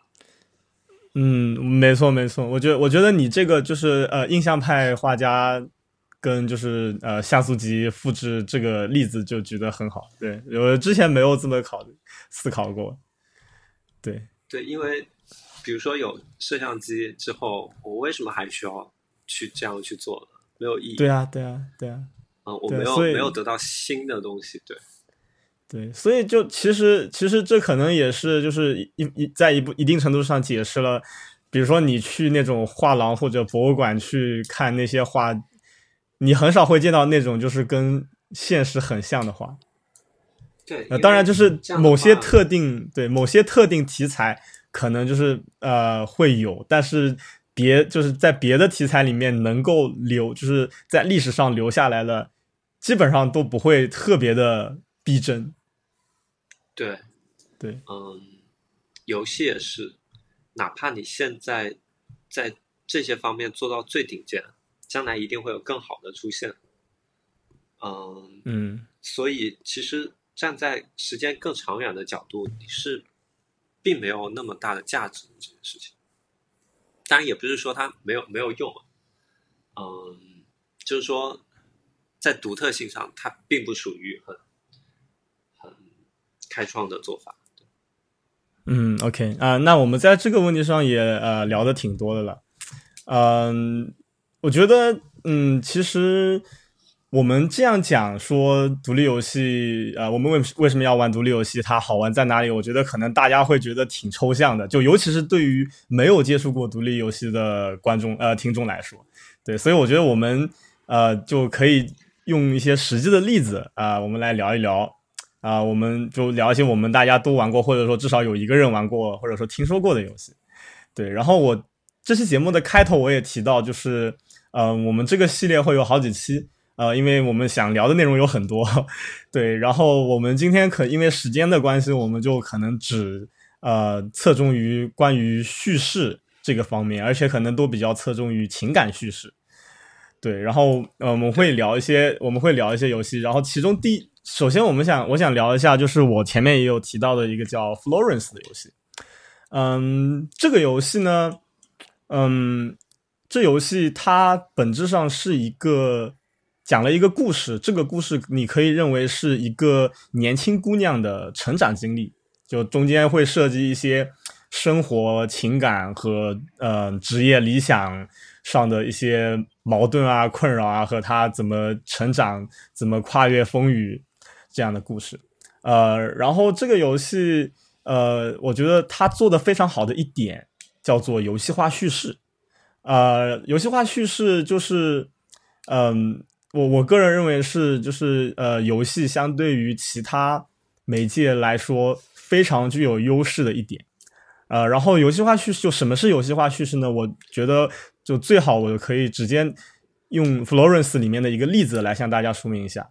嗯，没错没错，我觉得我觉得你这个就是呃印象派画家。跟就是呃像素级复制这个例子就举得很好，对我之前没有这么考虑思考过，对对，因为比如说有摄像机之后，我为什么还需要去这样去做呢？没有意义。对啊，对啊，对啊，嗯，我没有没有得到新的东西，对对，所以就其实其实这可能也是就是一一在一部一定程度上解释了，比如说你去那种画廊或者博物馆去看那些画。你很少会见到那种就是跟现实很像的画，对，呃，当然就是某些特定对某些特定题材可能就是呃会有，但是别就是在别的题材里面能够留就是在历史上留下来的，基本上都不会特别的逼真。对，对，嗯，游戏也是，哪怕你现在在这些方面做到最顶尖。将来一定会有更好的出现，嗯嗯，所以其实站在时间更长远的角度，你是并没有那么大的价值这件事情。当然，也不是说它没有没有用，嗯，就是说在独特性上，它并不属于很很开创的做法。嗯，OK 啊，那我们在这个问题上也呃聊的挺多的了，嗯。我觉得，嗯，其实我们这样讲说独立游戏，呃，我们为为什么要玩独立游戏？它好玩在哪里？我觉得可能大家会觉得挺抽象的，就尤其是对于没有接触过独立游戏的观众、呃听众来说，对，所以我觉得我们呃就可以用一些实际的例子啊，我们来聊一聊啊，我们就聊一些我们大家都玩过，或者说至少有一个人玩过，或者说听说过的游戏。对，然后我这期节目的开头我也提到，就是。呃，我们这个系列会有好几期，呃，因为我们想聊的内容有很多，对。然后我们今天可因为时间的关系，我们就可能只呃侧重于关于叙事这个方面，而且可能都比较侧重于情感叙事。对，然后呃我们会聊一些，我们会聊一些游戏。然后其中第首先我们想我想聊一下，就是我前面也有提到的一个叫 Florence 的游戏。嗯，这个游戏呢，嗯。这游戏它本质上是一个讲了一个故事，这个故事你可以认为是一个年轻姑娘的成长经历，就中间会涉及一些生活、情感和呃职业理想上的一些矛盾啊、困扰啊，和她怎么成长、怎么跨越风雨这样的故事。呃，然后这个游戏呃，我觉得它做的非常好的一点叫做游戏化叙事。呃，游戏化叙事就是，嗯，我我个人认为是，就是呃，游戏相对于其他媒介来说非常具有优势的一点。呃，然后游戏化叙事就什么是游戏化叙事呢？我觉得就最好我可以直接用 Florence 里面的一个例子来向大家说明一下。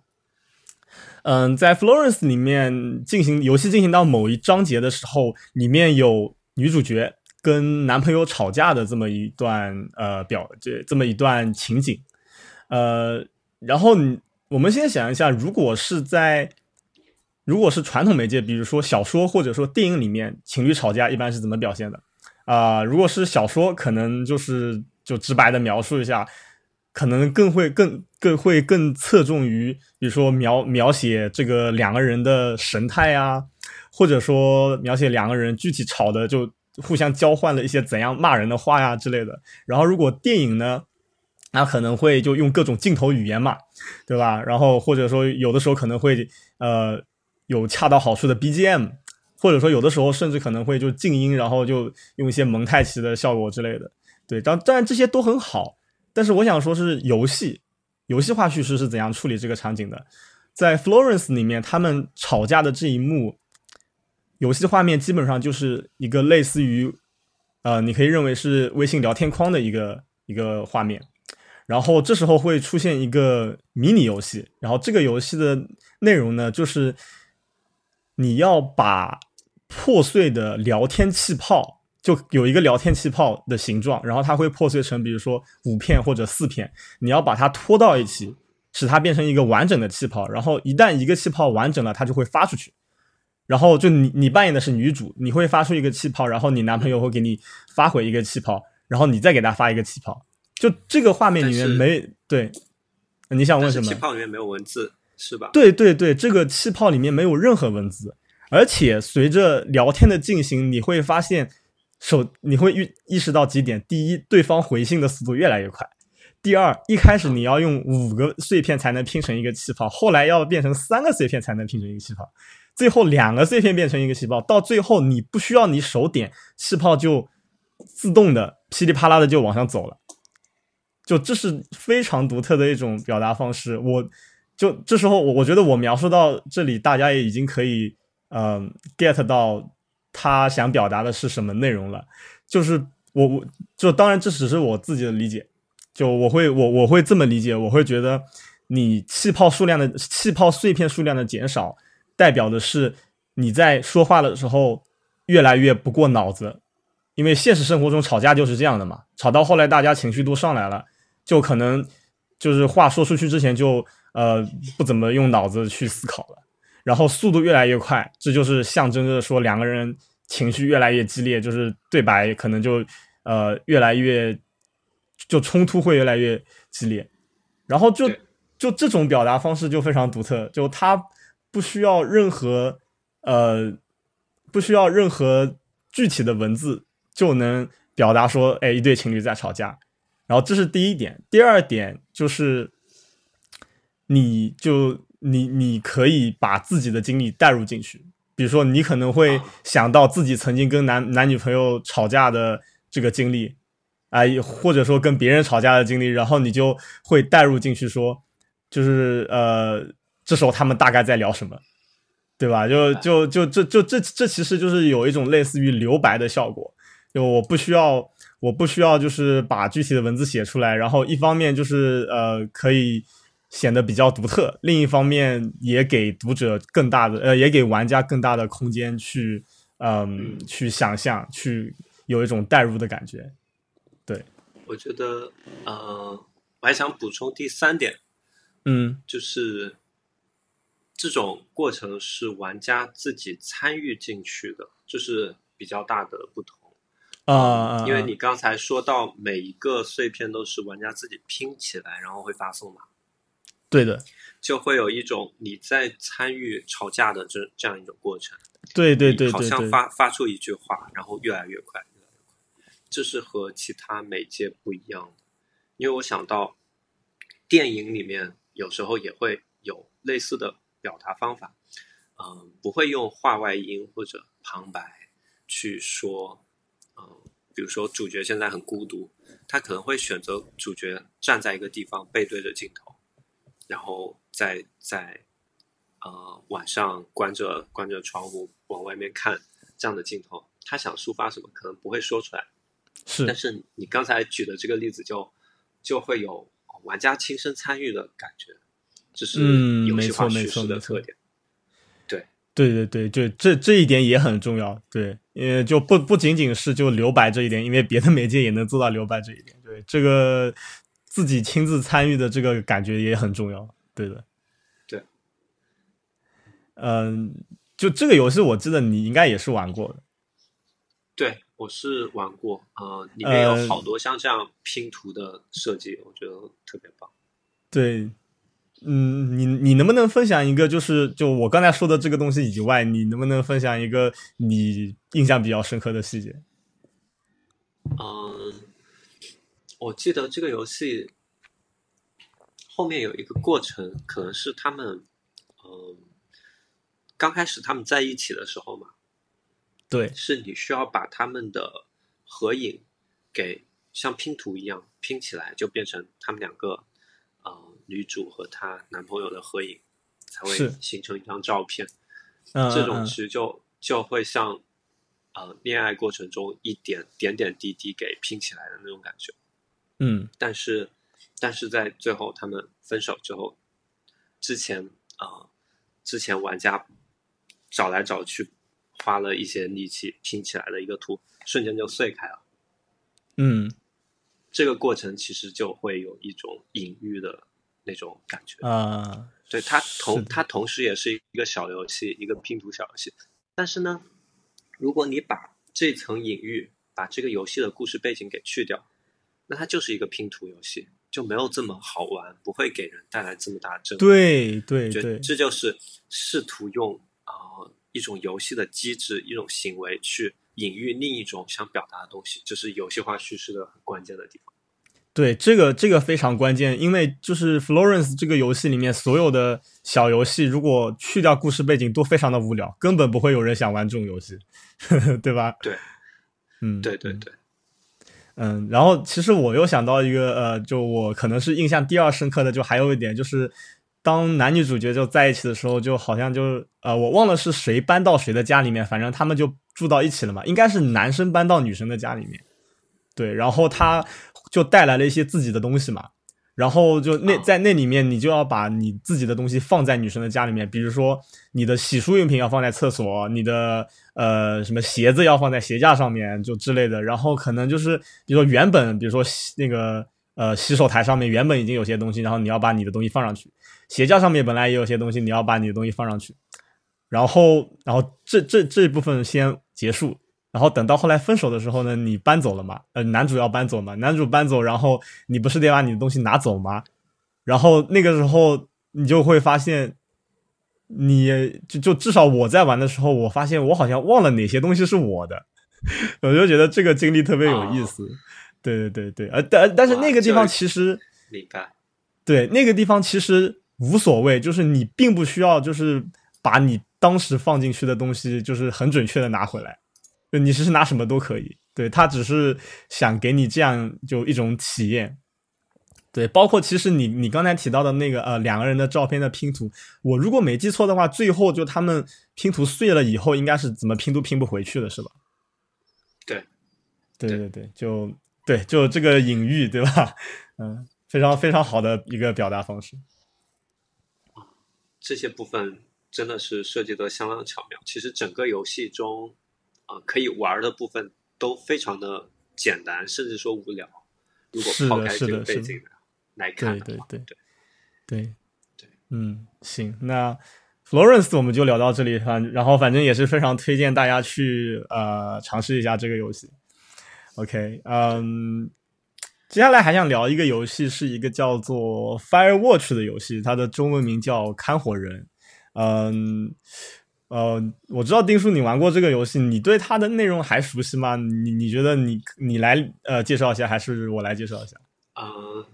嗯，在 Florence 里面进行游戏进行到某一章节的时候，里面有女主角。跟男朋友吵架的这么一段呃表这这么一段情景，呃，然后你我们先想一下，如果是在如果是传统媒介，比如说小说或者说电影里面，情侣吵架一般是怎么表现的？啊，如果是小说，可能就是就直白的描述一下，可能更会更更会更侧重于，比如说描描写这个两个人的神态啊，或者说描写两个人具体吵的就互相交换了一些怎样骂人的话呀之类的。然后如果电影呢？那可能会就用各种镜头语言嘛，对吧？然后或者说有的时候可能会呃有恰到好处的 BGM，或者说有的时候甚至可能会就静音，然后就用一些蒙太奇的效果之类的。对，当当然这些都很好，但是我想说是游戏游戏化叙事是怎样处理这个场景的？在 Florence 里面，他们吵架的这一幕，游戏画面基本上就是一个类似于呃，你可以认为是微信聊天框的一个一个画面。然后这时候会出现一个迷你游戏，然后这个游戏的内容呢，就是你要把破碎的聊天气泡，就有一个聊天气泡的形状，然后它会破碎成，比如说五片或者四片，你要把它拖到一起，使它变成一个完整的气泡。然后一旦一个气泡完整了，它就会发出去。然后就你你扮演的是女主，你会发出一个气泡，然后你男朋友会给你发回一个气泡，然后你再给他发一个气泡。就这个画面里面没对，你想问什么？气泡里面没有文字是吧？对对对，这个气泡里面没有任何文字，而且随着聊天的进行，你会发现，手你会意意识到几点：第一，对方回信的速度越来越快；第二，一开始你要用五个碎片才能拼成一个气泡，后来要变成三个碎片才能拼成一个气泡，最后两个碎片变成一个气泡，到最后你不需要你手点，气泡就自动的噼里啪啦的就往上走了。就这是非常独特的一种表达方式，我就这时候我我觉得我描述到这里，大家也已经可以嗯 get 到他想表达的是什么内容了。就是我我就当然这只是我自己的理解，就我会我我会这么理解，我会觉得你气泡数量的气泡碎片数量的减少，代表的是你在说话的时候越来越不过脑子，因为现实生活中吵架就是这样的嘛，吵到后来大家情绪都上来了。就可能就是话说出去之前就呃不怎么用脑子去思考了，然后速度越来越快，这就是象征着说两个人情绪越来越激烈，就是对白可能就呃越来越就冲突会越来越激烈，然后就就这种表达方式就非常独特，就他不需要任何呃不需要任何具体的文字就能表达说哎一对情侣在吵架。然后这是第一点，第二点就是，你就你你可以把自己的经历带入进去，比如说你可能会想到自己曾经跟男男女朋友吵架的这个经历，啊，或者说跟别人吵架的经历，然后你就会带入进去，说就是呃，这时候他们大概在聊什么，对吧？就就就这就这这其实就是有一种类似于留白的效果，就我不需要。我不需要就是把具体的文字写出来，然后一方面就是呃可以显得比较独特，另一方面也给读者更大的呃也给玩家更大的空间去嗯去想象，去有一种代入的感觉。对，我觉得呃我还想补充第三点，嗯，就是这种过程是玩家自己参与进去的，这是比较大的不同。啊，因为你刚才说到每一个碎片都是玩家自己拼起来，然后会发送嘛？对的，就会有一种你在参与吵架的这这样一种过程。对对对，好像发发出一句话，然后越来越快，越来越快。这是和其他媒介不一样的，因为我想到电影里面有时候也会有类似的表达方法，嗯，不会用话外音或者旁白去说。比如说，主角现在很孤独，他可能会选择主角站在一个地方，背对着镜头，然后在在呃晚上关着关着窗户往外面看这样的镜头，他想抒发什么可能不会说出来，是。但是你刚才举的这个例子就就会有玩家亲身参与的感觉，这是游戏化叙事的特点。对对对，就这这一点也很重要，对，因为就不不仅仅是就留白这一点，因为别的媒介也能做到留白这一点，对，这个自己亲自参与的这个感觉也很重要，对的，对，嗯，就这个游戏，我记得你应该也是玩过的。对，我是玩过，呃，里面有好多像这样拼图的设计，我觉得特别棒。对，嗯，你你能不能分享一个，就是就我刚才说的这个东西以外，你能不能分享一个你印象比较深刻的细节？嗯，我记得这个游戏后面有一个过程，可能是他们，嗯，刚开始他们在一起的时候嘛。对，是你需要把他们的合影给像拼图一样拼起来，就变成他们两个呃女主和她男朋友的合影，才会形成一张照片。这种其实就就会像呃恋爱过程中一点点点滴滴给拼起来的那种感觉。嗯，但是但是在最后他们分手之后，之前啊之前玩家找来找去。花了一些力气拼起来的一个图，瞬间就碎开了。嗯，这个过程其实就会有一种隐喻的那种感觉啊。对，它同它同时也是一个小游戏，一个拼图小游戏。但是呢，如果你把这层隐喻，把这个游戏的故事背景给去掉，那它就是一个拼图游戏，就没有这么好玩，不会给人带来这么大的震撼。对对对，这就是试图用啊。一种游戏的机制，一种行为去隐喻另一种想表达的东西，这是游戏化叙事的很关键的地方。对，这个这个非常关键，因为就是 Florence 这个游戏里面所有的小游戏，如果去掉故事背景，都非常的无聊，根本不会有人想玩这种游戏，对吧？对，嗯，对对对，嗯，然后其实我又想到一个，呃，就我可能是印象第二深刻的，就还有一点就是。当男女主角就在一起的时候，就好像就呃，我忘了是谁搬到谁的家里面，反正他们就住到一起了嘛。应该是男生搬到女生的家里面，对，然后他就带来了一些自己的东西嘛。然后就那在那里面，你就要把你自己的东西放在女生的家里面，比如说你的洗漱用品要放在厕所，你的呃什么鞋子要放在鞋架上面，就之类的。然后可能就是比如说原本比如说那个呃洗手台上面原本已经有些东西，然后你要把你的东西放上去。鞋架上面本来也有些东西，你要把你的东西放上去，然后，然后这这这一部分先结束，然后等到后来分手的时候呢，你搬走了嘛？呃，男主要搬走嘛？男主搬走，然后你不是得把你的东西拿走吗？然后那个时候你就会发现，你就就至少我在玩的时候，我发现我好像忘了哪些东西是我的，我就觉得这个经历特别有意思。对对对对，呃，但但是那个地方其实，明白，对那个地方其实。无所谓，就是你并不需要，就是把你当时放进去的东西，就是很准确的拿回来。就你其实拿什么都可以，对他只是想给你这样就一种体验。对，包括其实你你刚才提到的那个呃两个人的照片的拼图，我如果没记错的话，最后就他们拼图碎了以后，应该是怎么拼都拼不回去的，是吧？对，对对对，就对，就这个隐喻，对吧？嗯，非常非常好的一个表达方式。这些部分真的是设计的相当巧妙。其实整个游戏中，啊，可以玩的部分都非常的简单，甚至说无聊。如果抛开这个背景来看的话，对对对对，嗯，行，那 Florence 我们就聊到这里反然后反正也是非常推荐大家去呃尝试一下这个游戏。OK，嗯。接下来还想聊一个游戏，是一个叫做 Firewatch 的游戏，它的中文名叫看火人。嗯，呃，我知道丁叔你玩过这个游戏，你对它的内容还熟悉吗？你你觉得你你来呃介绍一下，还是我来介绍一下？嗯，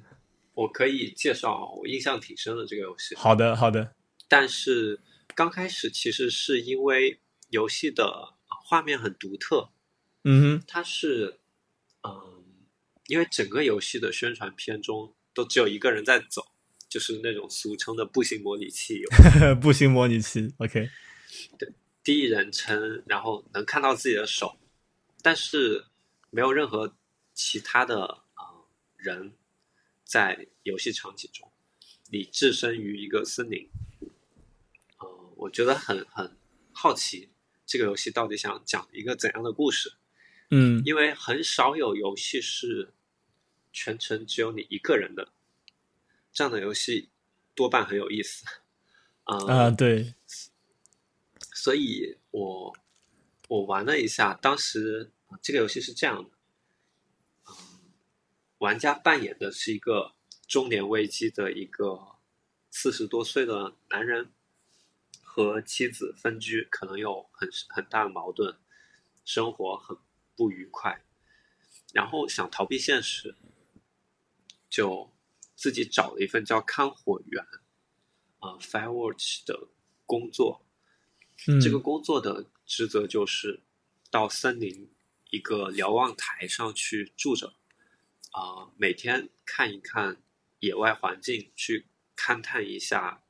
我可以介绍，我印象挺深的这个游戏。好的，好的。但是刚开始其实是因为游戏的画面很独特。嗯哼，它是嗯。因为整个游戏的宣传片中都只有一个人在走，就是那种俗称的步行模拟器。步行模拟器，OK。对，第一人称，然后能看到自己的手，但是没有任何其他的啊人在游戏场景中。你置身于一个森林，呃，我觉得很很好奇，这个游戏到底想讲一个怎样的故事？嗯，因为很少有游戏是全程只有你一个人的，这样的游戏多半很有意思。啊，对，所以我我玩了一下，当时这个游戏是这样的，嗯，玩家扮演的是一个中年危机的一个四十多岁的男人，和妻子分居，可能有很很大的矛盾，生活很不愉快，然后想逃避现实，就自己找了一份叫看火员，呃，Firewatch 的工作。这个工作的职责就是到森林一个瞭望台上去住着，啊，每天看一看野外环境，去勘探一下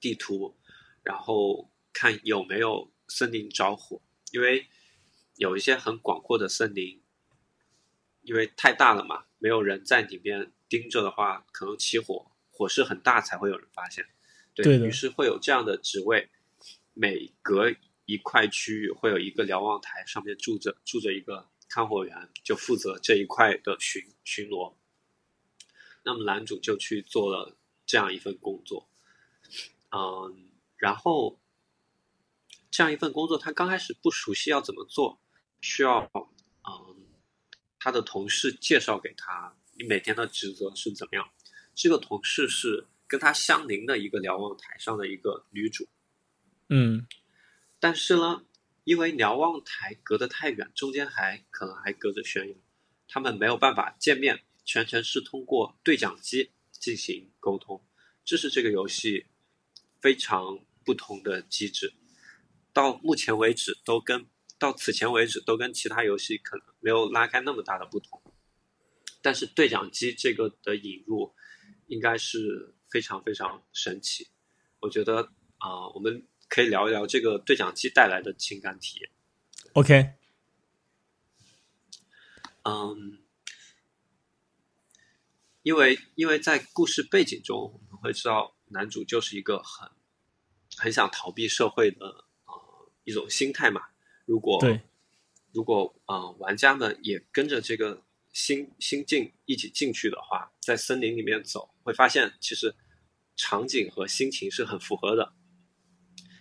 地图，然后看有没有森林着火。因为有一些很广阔的森林，因为太大了嘛，没有人在里面盯着的话，可能起火，火势很大才会有人发现。对于是会有这样的职位。每隔一块区域会有一个瞭望台，上面住着住着一个看火员，就负责这一块的巡巡逻。那么男主就去做了这样一份工作，嗯，然后这样一份工作他刚开始不熟悉要怎么做，需要嗯他的同事介绍给他，你每天的职责是怎么样？这个同事是跟他相邻的一个瞭望台上的一个女主。嗯，但是呢，因为瞭望台隔得太远，中间还可能还隔着悬崖，他们没有办法见面，全程是通过对讲机进行沟通。这是这个游戏非常不同的机制。到目前为止，都跟到此前为止都跟其他游戏可能没有拉开那么大的不同。但是对讲机这个的引入，应该是非常非常神奇。我觉得啊，我们。可以聊一聊这个对讲机带来的情感体验。OK，嗯，因为因为在故事背景中，我们会知道男主就是一个很很想逃避社会的呃一种心态嘛。如果对，如果啊玩家们也跟着这个心心境一起进去的话，在森林里面走，会发现其实场景和心情是很符合的。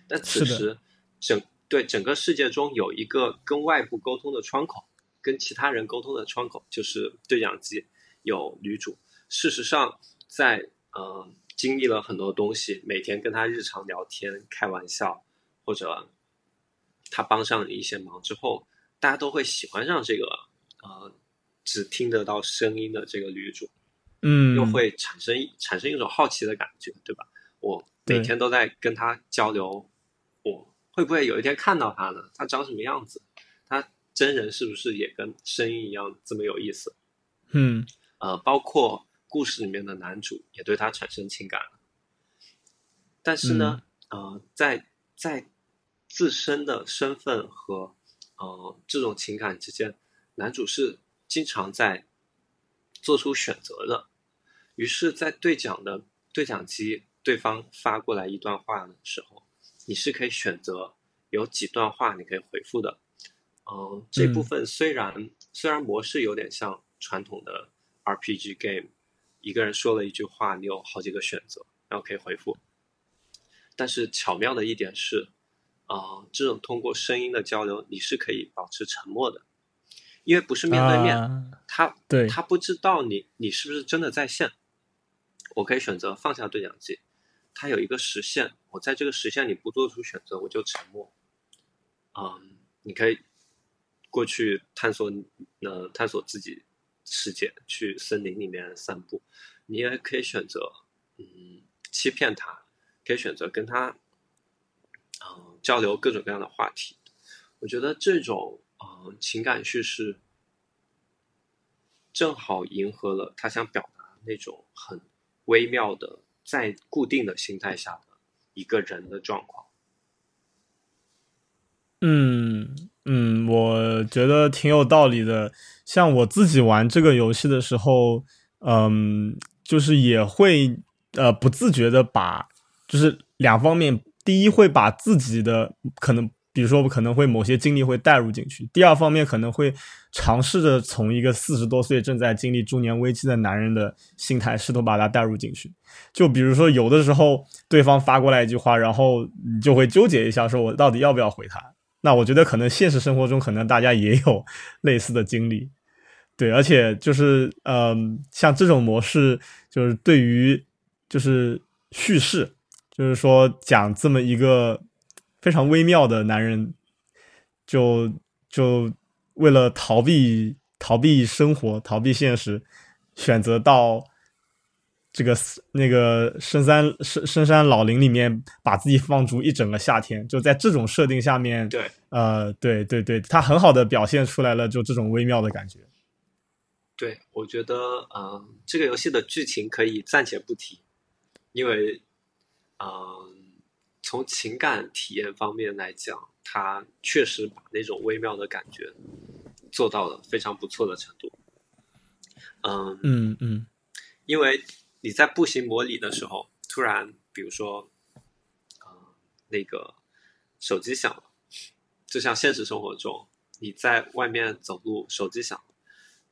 但此时，整对整个世界中有一个跟外部沟通的窗口，跟其他人沟通的窗口，就是对讲机。有女主，事实上，在呃经历了很多东西，每天跟他日常聊天、开玩笑，或者他帮上你一些忙之后，大家都会喜欢上这个呃只听得到声音的这个女主，嗯，又会产生产生一种好奇的感觉，对吧？我每天都在跟他交流。我会不会有一天看到他呢？他长什么样子？他真人是不是也跟声音一样这么有意思？嗯，呃，包括故事里面的男主也对他产生情感了。但是呢，呃，在在自身的身份和呃这种情感之间，男主是经常在做出选择的。于是，在对讲的对讲机对方发过来一段话的时候。你是可以选择有几段话你可以回复的，嗯，这部分虽然虽然模式有点像传统的 RPG game，一个人说了一句话，你有好几个选择，然后可以回复，但是巧妙的一点是，啊，这种通过声音的交流，你是可以保持沉默的，因为不是面对面，他对。他不知道你你是不是真的在线，我可以选择放下对讲机。它有一个时限，我在这个时限里不做出选择，我就沉默。嗯，你可以过去探索，呃，探索自己世界，去森林里面散步。你也可以选择，嗯，欺骗他，可以选择跟他，嗯，交流各种各样的话题。我觉得这种，嗯，情感叙事正好迎合了他想表达那种很微妙的。在固定的心态下的一个人的状况，嗯嗯，我觉得挺有道理的。像我自己玩这个游戏的时候，嗯，就是也会呃不自觉的把，就是两方面，第一会把自己的可能比如说我可能会某些经历会带入进去。第二方面可能会尝试着从一个四十多岁正在经历中年危机的男人的心态，试图把他带入进去。就比如说有的时候对方发过来一句话，然后你就会纠结一下，说我到底要不要回他？那我觉得可能现实生活中可能大家也有 类似的经历。对，而且就是嗯，像这种模式，就是对于就是叙事。就是说，讲这么一个非常微妙的男人，就就为了逃避逃避生活、逃避现实，选择到这个那个深山深深山老林里面，把自己放逐一整个夏天。就在这种设定下面，对，呃，对对对，他很好的表现出来了，就这种微妙的感觉。对，我觉得，嗯，这个游戏的剧情可以暂且不提，因为。嗯，从情感体验方面来讲，他确实把那种微妙的感觉做到了非常不错的程度。嗯嗯嗯，因为你在步行模拟的时候，突然比如说，啊，那个手机响了，就像现实生活中你在外面走路，手机响，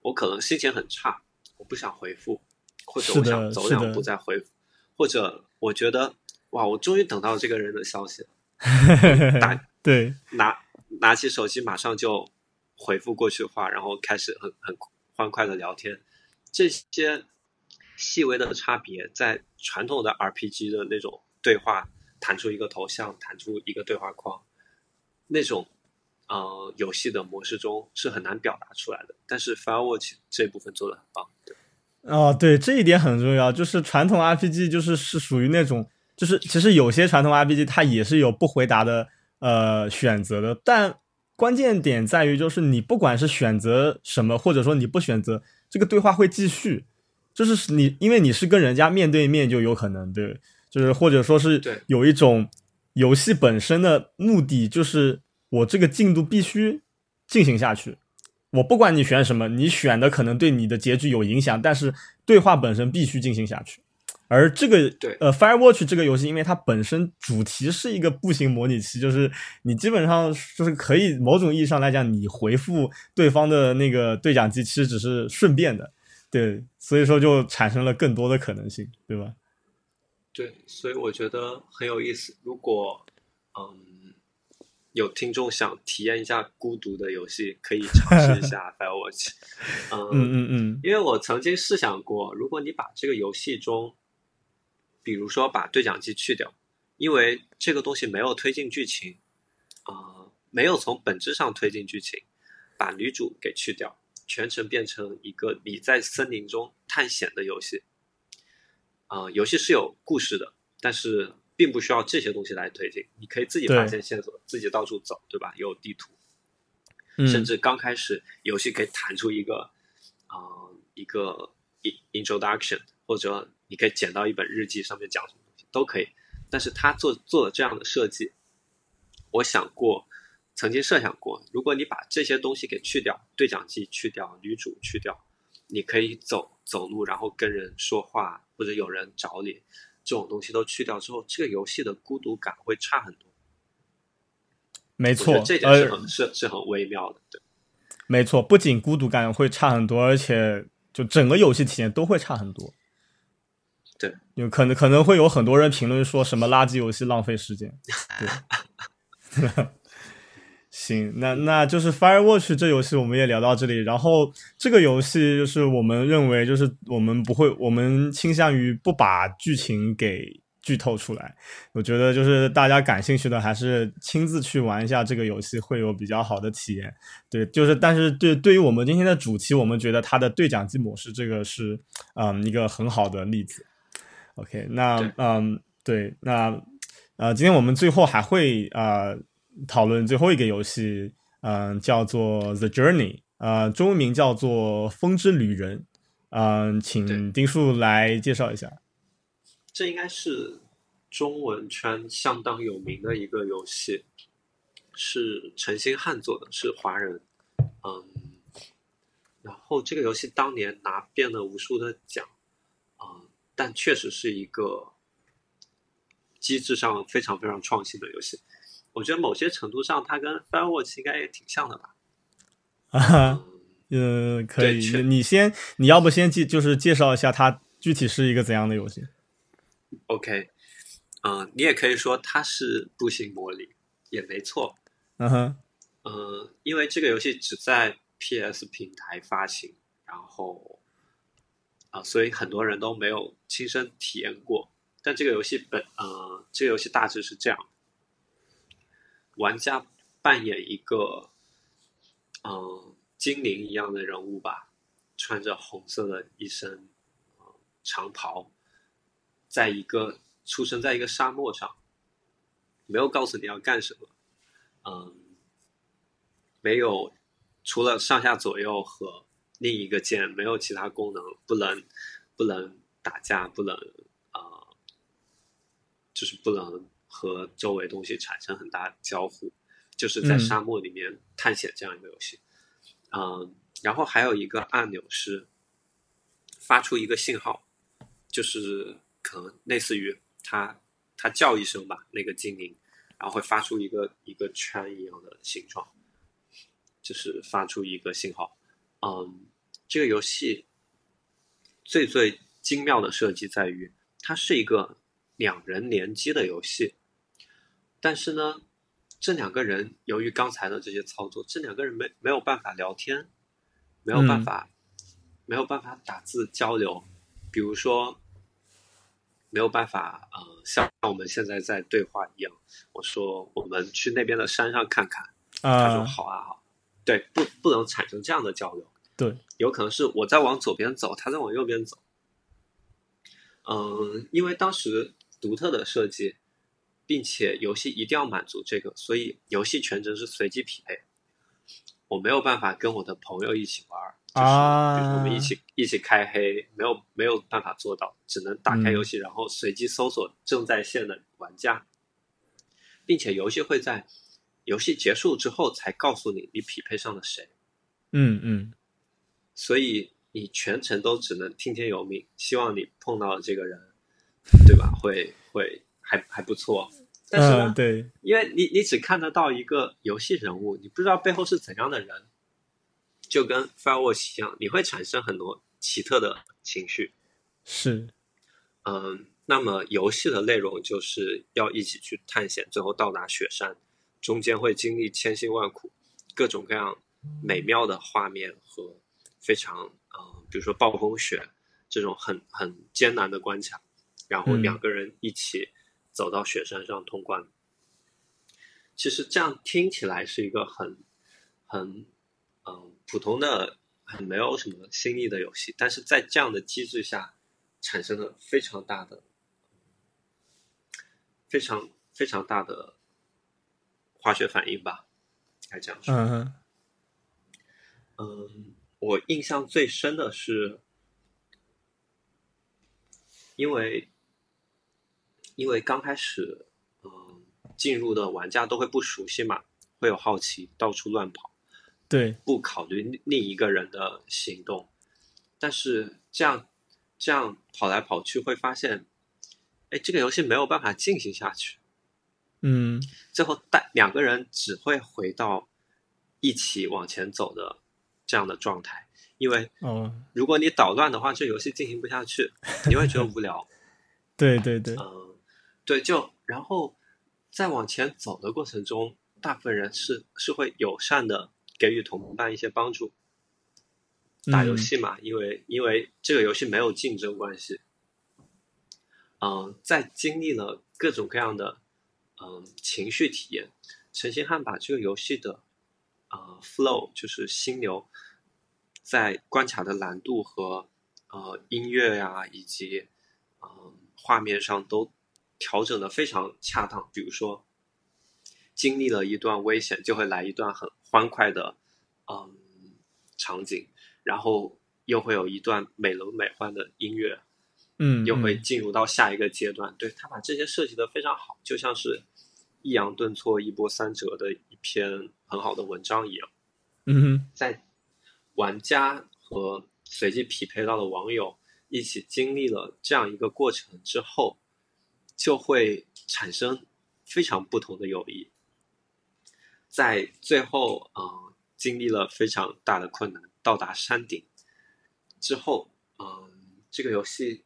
我可能心情很差，我不想回复，或者我想走两步再回复，或者我觉得。哇！我终于等到这个人的消息了。打对，拿拿起手机，马上就回复过去的话，然后开始很很欢快的聊天。这些细微的差别，在传统的 RPG 的那种对话，弹出一个头像，弹出一个对话框，那种呃游戏的模式中是很难表达出来的。但是 Firewatch 这部分做的很棒。哦，对，这一点很重要。就是传统 RPG 就是是属于那种。就是其实有些传统 RPG 它也是有不回答的呃选择的，但关键点在于就是你不管是选择什么，或者说你不选择，这个对话会继续。就是你因为你是跟人家面对面，就有可能对，就是或者说是有一种游戏本身的目的，就是我这个进度必须进行下去。我不管你选什么，你选的可能对你的结局有影响，但是对话本身必须进行下去。而这个对呃，Firewatch 这个游戏，因为它本身主题是一个步行模拟器，就是你基本上就是可以某种意义上来讲，你回复对方的那个对讲机，其实只是顺便的，对，所以说就产生了更多的可能性，对吧？对，所以我觉得很有意思。如果嗯有听众想体验一下孤独的游戏，可以尝试一下 Firewatch。嗯嗯嗯，因为我曾经试想过，如果你把这个游戏中比如说把对讲机去掉，因为这个东西没有推进剧情，啊，没有从本质上推进剧情。把女主给去掉，全程变成一个你在森林中探险的游戏。啊，游戏是有故事的，但是并不需要这些东西来推进。你可以自己发现线索，自己到处走，对吧？有地图，甚至刚开始游戏可以弹出一个啊一个 introduction 或者。你可以捡到一本日记，上面讲什么东西都可以，但是他做做了这样的设计，我想过，曾经设想过，如果你把这些东西给去掉，对讲机去掉，女主去掉，你可以走走路，然后跟人说话，或者有人找你，这种东西都去掉之后，这个游戏的孤独感会差很多。没错，这点是很是是很微妙的，对。没错，不仅孤独感会差很多，而且就整个游戏体验都会差很多。有可能可能会有很多人评论说什么垃圾游戏浪费时间。对，行，那那就是 Firewatch 这游戏我们也聊到这里。然后这个游戏就是我们认为就是我们不会，我们倾向于不把剧情给剧透出来。我觉得就是大家感兴趣的还是亲自去玩一下这个游戏会有比较好的体验。对，就是但是对对于我们今天的主题，我们觉得它的对讲机模式这个是嗯一个很好的例子。OK，那嗯，对，那呃，今天我们最后还会呃讨论最后一个游戏，嗯，叫做 The Journey，呃，中文名叫做《风之旅人》，嗯，请丁树来介绍一下。这应该是中文圈相当有名的一个游戏，是陈星汉做的，是华人，嗯，然后这个游戏当年拿遍了无数的奖。但确实是一个机制上非常非常创新的游戏，我觉得某些程度上，它跟 Firewatch 应该也挺像的吧？啊，嗯，可以。你先，你要不先介就是介绍一下它具体是一个怎样的游戏？OK，嗯，你也可以说它是步行模拟，也没错。嗯哼，嗯，因为这个游戏只在 PS 平台发行，然后啊，所以很多人都没有亲身体验过。但这个游戏本，呃，这个游戏大致是这样。玩家扮演一个，嗯，精灵一样的人物吧，穿着红色的一身长袍，在一个出生在一个沙漠上，没有告诉你要干什么，嗯，没有除了上下左右和另一个键，没有其他功能，不能不能打架，不能啊，就是不能。和周围东西产生很大交互，就是在沙漠里面探险这样一个游戏。嗯，然后还有一个按钮是发出一个信号，就是可能类似于它它叫一声吧，那个精灵，然后会发出一个一个圈一样的形状，就是发出一个信号。嗯，这个游戏最最精妙的设计在于，它是一个两人联机的游戏。但是呢，这两个人由于刚才的这些操作，这两个人没没有办法聊天，没有办法，没有办法打字交流。比如说，没有办法，呃，像我们现在在对话一样，我说我们去那边的山上看看，他说好啊好，对，不不能产生这样的交流。对，有可能是我在往左边走，他在往右边走。嗯，因为当时独特的设计。并且游戏一定要满足这个，所以游戏全程是随机匹配。我没有办法跟我的朋友一起玩，就是我们一起一起开黑，没有没有办法做到，只能打开游戏，然后随机搜索正在线的玩家，并且游戏会在游戏结束之后才告诉你你匹配上了谁。嗯嗯，所以你全程都只能听天由命，希望你碰到的这个人，对吧？会会。还还不错，但是呢，对，因为你你只看得到一个游戏人物，你不知道背后是怎样的人，就跟 Firewatch 一样，你会产生很多奇特的情绪。是，嗯，那么游戏的内容就是要一起去探险，最后到达雪山，中间会经历千辛万苦，各种各样美妙的画面和非常呃，比如说暴风雪这种很很艰难的关卡，然后两个人一起。走到雪山上通关，其实这样听起来是一个很很嗯普通的、很没有什么新意的游戏，但是在这样的机制下，产生了非常大的、非常非常大的化学反应吧，该这样说。嗯嗯，我印象最深的是，因为。因为刚开始，嗯，进入的玩家都会不熟悉嘛，会有好奇，到处乱跑，对，不考虑另一个人的行动。但是这样这样跑来跑去，会发现，哎，这个游戏没有办法进行下去。嗯，最后带两个人只会回到一起往前走的这样的状态，因为，嗯，如果你捣乱的话，这游戏进行不下去，你会觉得无聊。对对对，嗯。对，就然后在往前走的过程中，大部分人是是会友善的给予同伴一些帮助。打游戏嘛，因为因为这个游戏没有竞争关系。嗯，在经历了各种各样的嗯情绪体验，陈星汉把这个游戏的呃 flow 就是心流，在关卡的难度和呃音乐呀以及嗯画面上都。调整的非常恰当，比如说，经历了一段危险，就会来一段很欢快的，嗯，场景，然后又会有一段美轮美奂的音乐，嗯，又会进入到下一个阶段。对他把这些设计的非常好，就像是抑扬顿挫、一波三折的一篇很好的文章一样。嗯，在玩家和随机匹配到的网友一起经历了这样一个过程之后。就会产生非常不同的友谊，在最后，嗯，经历了非常大的困难，到达山顶之后，嗯，这个游戏，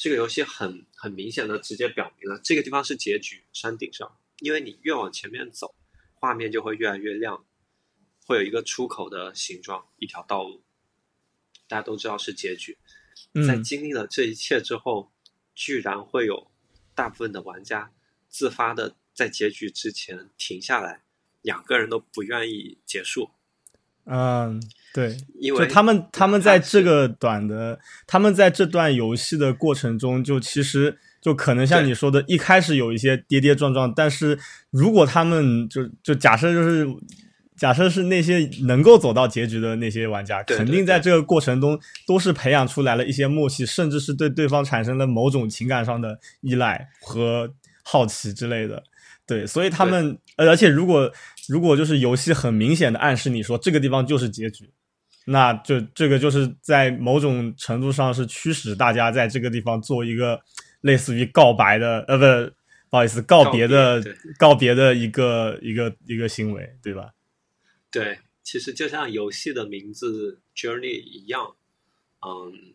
这个游戏很很明显的直接表明了这个地方是结局，山顶上，因为你越往前面走，画面就会越来越亮，会有一个出口的形状，一条道路，大家都知道是结局。在经历了这一切之后，居然会有大部分的玩家自发的。在结局之前停下来，两个人都不愿意结束。嗯，对，因为他们他们在这个短的，他们在这段游戏的过程中，就其实就可能像你说的，一开始有一些跌跌撞撞，但是如果他们就就假设就是假设是那些能够走到结局的那些玩家，肯定在这个过程中都是培养出来了一些默契，甚至是对对方产生了某种情感上的依赖和好奇之类的。对，所以他们，而且如果如果就是游戏很明显的暗示你说这个地方就是结局，那就这个就是在某种程度上是驱使大家在这个地方做一个类似于告白的，呃，不，不好意思，告别的告别的一个一个一个行为，对吧？对，其实就像游戏的名字 Journey 一样，嗯，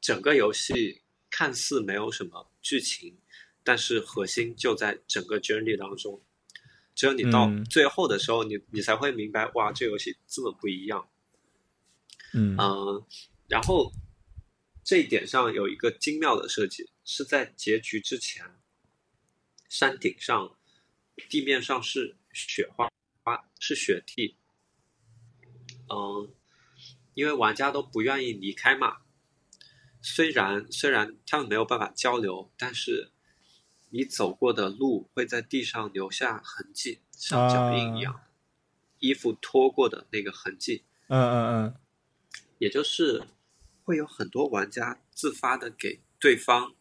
整个游戏看似没有什么剧情。但是核心就在整个 journey 当中，只有你到最后的时候，你你才会明白，哇，这游戏这么不一样。嗯然后这一点上有一个精妙的设计，是在结局之前，山顶上地面上是雪花花是雪地，嗯，因为玩家都不愿意离开嘛，虽然虽然他们没有办法交流，但是。你走过的路会在地上留下痕迹，像脚印一样，衣服脱过的那个痕迹。嗯嗯嗯，也就是会有很多玩家自发的给对方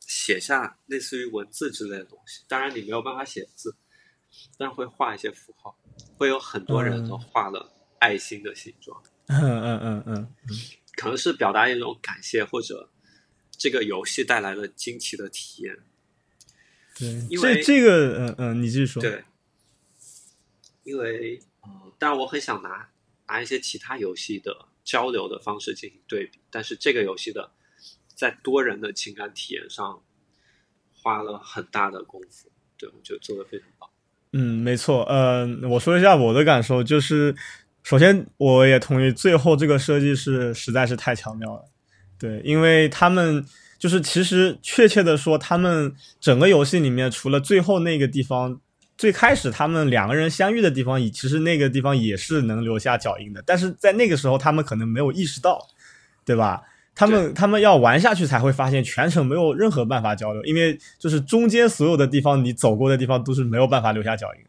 写下类似于文字之类的东西。当然你没有办法写字，但会画一些符号。会有很多人都画了爱心的形状。嗯嗯嗯嗯，可能是表达一种感谢，或者这个游戏带来了惊奇的体验。对，这这个，嗯嗯，你继续说。对，因为，呃，当然我很想拿拿一些其他游戏的交流的方式进行对比，但是这个游戏的在多人的情感体验上花了很大的功夫，对我觉得做的非常棒。嗯，没错，嗯，我说一下我的感受，就是首先我也同意，最后这个设计是实在是太巧妙了，对，因为他们。就是其实确切的说，他们整个游戏里面除了最后那个地方，最开始他们两个人相遇的地方，其实那个地方也是能留下脚印的。但是在那个时候，他们可能没有意识到，对吧？他们他们要玩下去才会发现，全程没有任何办法交流，因为就是中间所有的地方你走过的地方都是没有办法留下脚印，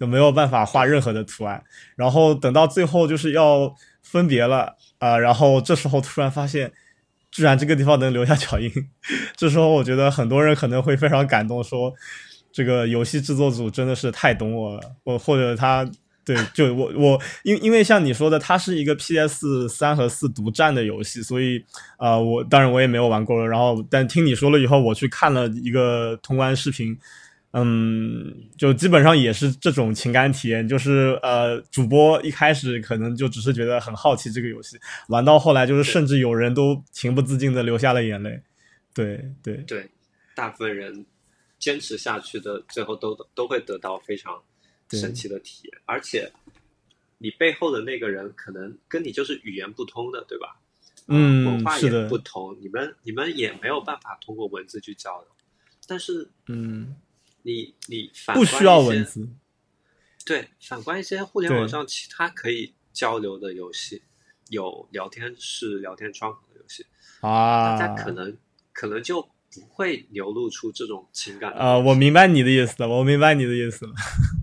就没有办法画任何的图案。然后等到最后就是要分别了啊，然后这时候突然发现。居然这个地方能留下脚印，这时候我觉得很多人可能会非常感动，说这个游戏制作组真的是太懂我了，我或者他对就我我因因为像你说的，它是一个 PS 三和四独占的游戏，所以啊我当然我也没有玩过了，然后但听你说了以后，我去看了一个通关视频。嗯，就基本上也是这种情感体验，就是呃，主播一开始可能就只是觉得很好奇这个游戏，玩到后来就是甚至有人都情不自禁的流下了眼泪。对对对，大部分人坚持下去的，最后都都会得到非常神奇的体验。而且你背后的那个人可能跟你就是语言不通的，对吧？嗯，文化也不同，你们你们也没有办法通过文字去交流。但是，嗯。你你不需要文字，对，反观一些互联网上其他可以交流的游戏，有聊天室、聊天窗口的游戏啊，大家可能可能就不会流露出这种情感啊。我明白你的意思了，我明白你的意思了。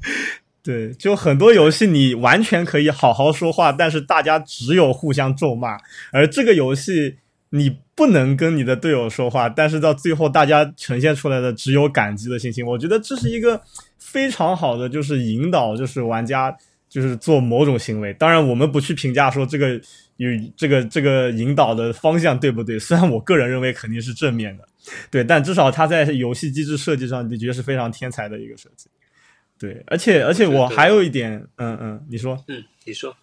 对，就很多游戏你完全可以好好说话，但是大家只有互相咒骂，而这个游戏。你不能跟你的队友说话，但是到最后大家呈现出来的只有感激的心情。我觉得这是一个非常好的，就是引导，就是玩家就是做某种行为。当然，我们不去评价说这个有这个这个引导的方向对不对。虽然我个人认为肯定是正面的，对，但至少他在游戏机制设计上的确是非常天才的一个设计。对，而且而且我还有一点，嗯嗯，你说，嗯，你说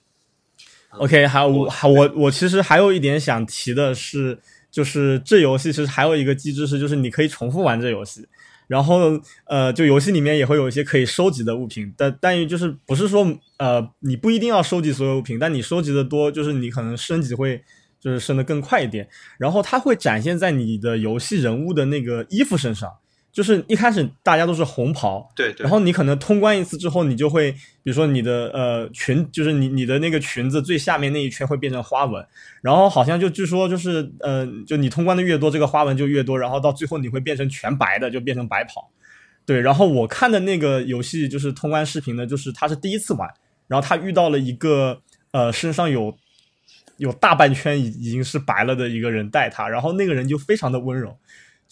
，OK，还有我我我其实还有一点想提的是，就是这游戏其实还有一个机制是，就是你可以重复玩这游戏。然后，呃，就游戏里面也会有一些可以收集的物品，但但于就是不是说，呃，你不一定要收集所有物品，但你收集的多，就是你可能升级会就是升的更快一点。然后它会展现在你的游戏人物的那个衣服身上。就是一开始大家都是红袍，对对，然后你可能通关一次之后，你就会，比如说你的呃裙，就是你你的那个裙子最下面那一圈会变成花纹，然后好像就据说就是呃，就你通关的越多，这个花纹就越多，然后到最后你会变成全白的，就变成白袍。对，然后我看的那个游戏就是通关视频呢，就是他是第一次玩，然后他遇到了一个呃身上有有大半圈已已经是白了的一个人带他，然后那个人就非常的温柔，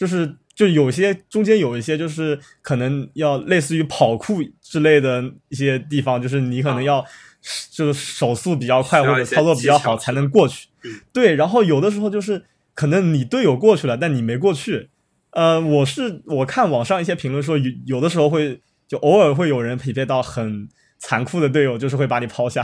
就是。就有些中间有一些就是可能要类似于跑酷之类的一些地方，就是你可能要就是手速比较快或者操作比较好才能过去。对，然后有的时候就是可能你队友过去了，但你没过去。呃，我是我看网上一些评论说有有的时候会就偶尔会有人匹配到很残酷的队友，就是会把你抛下。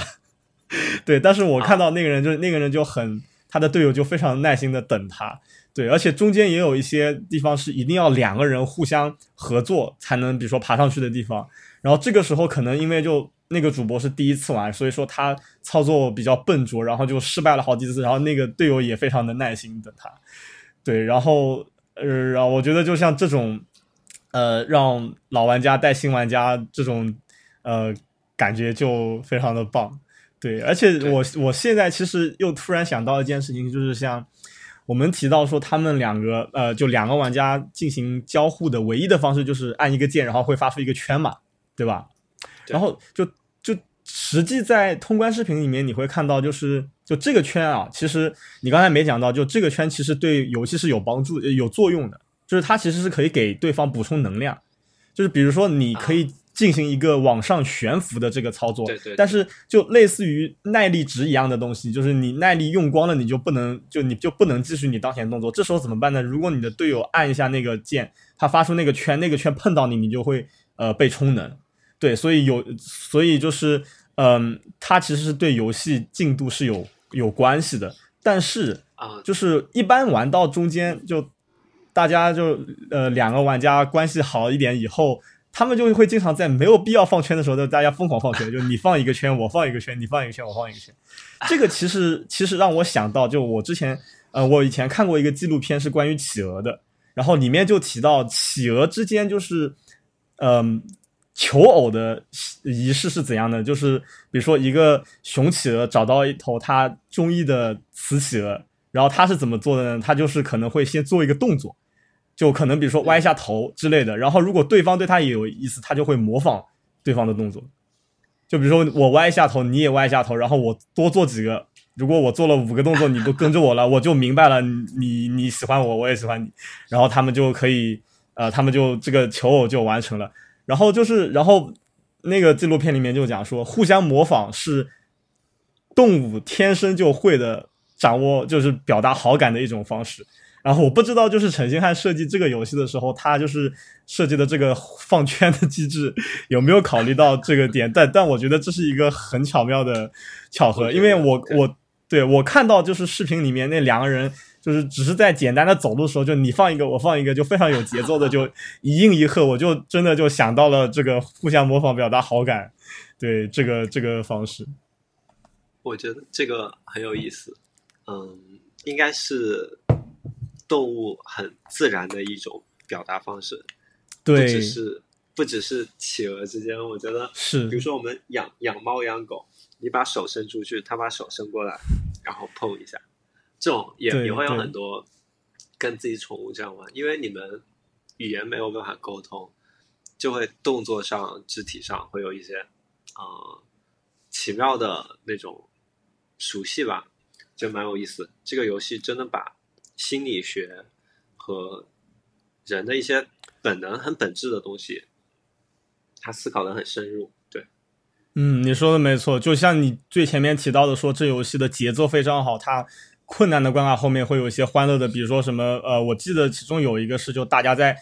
对，但是我看到那个人就是那个人就很他的队友就非常耐心的等他。对，而且中间也有一些地方是一定要两个人互相合作才能，比如说爬上去的地方。然后这个时候可能因为就那个主播是第一次玩，所以说他操作比较笨拙，然后就失败了好几次。然后那个队友也非常的耐心等他。对，然后呃，然后我觉得就像这种，呃，让老玩家带新玩家这种，呃，感觉就非常的棒。对，而且我我现在其实又突然想到一件事情，就是像。我们提到说，他们两个呃，就两个玩家进行交互的唯一的方式就是按一个键，然后会发出一个圈嘛，对吧？然后就就实际在通关视频里面你会看到，就是就这个圈啊，其实你刚才没讲到，就这个圈其实对游戏是有帮助、有作用的，就是它其实是可以给对方补充能量，就是比如说你可以。进行一个往上悬浮的这个操作，对对，但是就类似于耐力值一样的东西，就是你耐力用光了，你就不能就你就不能继续你当前动作。这时候怎么办呢？如果你的队友按一下那个键，他发出那个圈，那个圈碰到你，你就会呃被充能。对，所以有所以就是嗯，它其实是对游戏进度是有有关系的。但是啊，就是一般玩到中间，就大家就呃两个玩家关系好一点以后。他们就会经常在没有必要放圈的时候，就大家疯狂放圈，就你放一个圈，我放一个圈，你放一个圈，我放一个圈。这个其实其实让我想到，就我之前呃，我以前看过一个纪录片是关于企鹅的，然后里面就提到企鹅之间就是嗯求偶的仪式是怎样的，就是比如说一个雄企鹅找到一头它中意的雌企鹅，然后它是怎么做的呢？它就是可能会先做一个动作。就可能比如说歪一下头之类的，然后如果对方对他也有意思，他就会模仿对方的动作。就比如说我歪一下头，你也歪一下头，然后我多做几个。如果我做了五个动作，你都跟着我了，我就明白了你你喜欢我，我也喜欢你。然后他们就可以呃，他们就这个求偶就完成了。然后就是，然后那个纪录片里面就讲说，互相模仿是动物天生就会的掌握，就是表达好感的一种方式。然后我不知道，就是陈星汉设计这个游戏的时候，他就是设计的这个放圈的机制有没有考虑到这个点？但但我觉得这是一个很巧妙的巧合，因为我我对我看到就是视频里面那两个人，就是只是在简单的走路的时候，就你放一个我放一个，就非常有节奏的就一应一和，我就真的就想到了这个互相模仿表达好感，对这个这个方式，我觉得这个很有意思，嗯，应该是。动物很自然的一种表达方式，对，不只是不只是企鹅之间，我觉得是。比如说我们养养猫养狗，你把手伸出去，它把手伸过来，然后碰一下，这种也也会有很多跟自己宠物这样玩，因为你们语言没有办法沟通，就会动作上、肢体上会有一些啊奇妙的那种熟悉吧，就蛮有意思。这个游戏真的把。心理学和人的一些本能、很本质的东西，他思考的很深入。对，嗯，你说的没错。就像你最前面提到的，说这游戏的节奏非常好，它困难的关卡后面会有一些欢乐的，比如说什么呃，我记得其中有一个是就大家在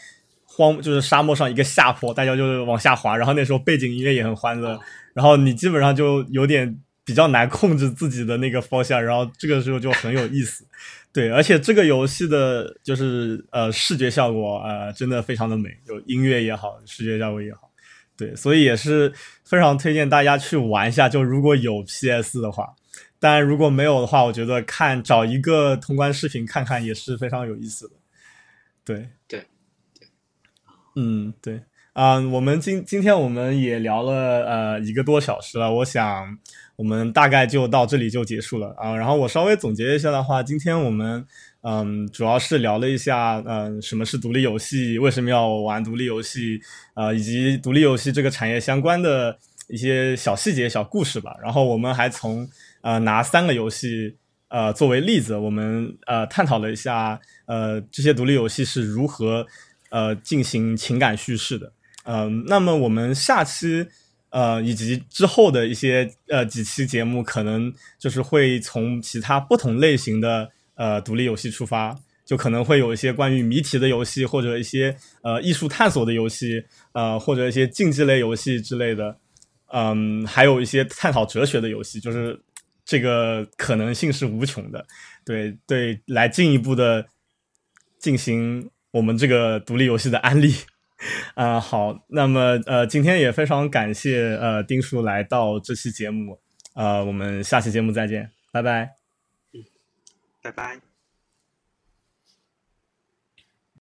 荒就是沙漠上一个下坡，大家就是往下滑，然后那时候背景音乐也很欢乐，然后你基本上就有点比较难控制自己的那个方向，然后这个时候就很有意思。对，而且这个游戏的就是呃视觉效果呃真的非常的美，有音乐也好，视觉效果也好。对，所以也是非常推荐大家去玩一下。就如果有 PS 的话，当然如果没有的话，我觉得看找一个通关视频看看也是非常有意思的。对对对，嗯对，嗯，我们今今天我们也聊了呃一个多小时了，我想我们大概就到这里就结束了啊。然后我稍微总结一下的话，今天我们。嗯，主要是聊了一下，嗯，什么是独立游戏，为什么要玩独立游戏，呃，以及独立游戏这个产业相关的一些小细节、小故事吧。然后我们还从呃拿三个游戏呃作为例子，我们呃探讨了一下，呃，这些独立游戏是如何呃进行情感叙事的。嗯，那么我们下期呃以及之后的一些呃几期节目，可能就是会从其他不同类型的。呃，独立游戏出发，就可能会有一些关于谜题的游戏，或者一些呃艺术探索的游戏，呃，或者一些竞技类游戏之类的，嗯，还有一些探讨哲学的游戏，就是这个可能性是无穷的。对对，来进一步的进行我们这个独立游戏的安利。啊，好，那么呃，今天也非常感谢呃丁叔来到这期节目，呃，我们下期节目再见，拜拜。嗯拜拜。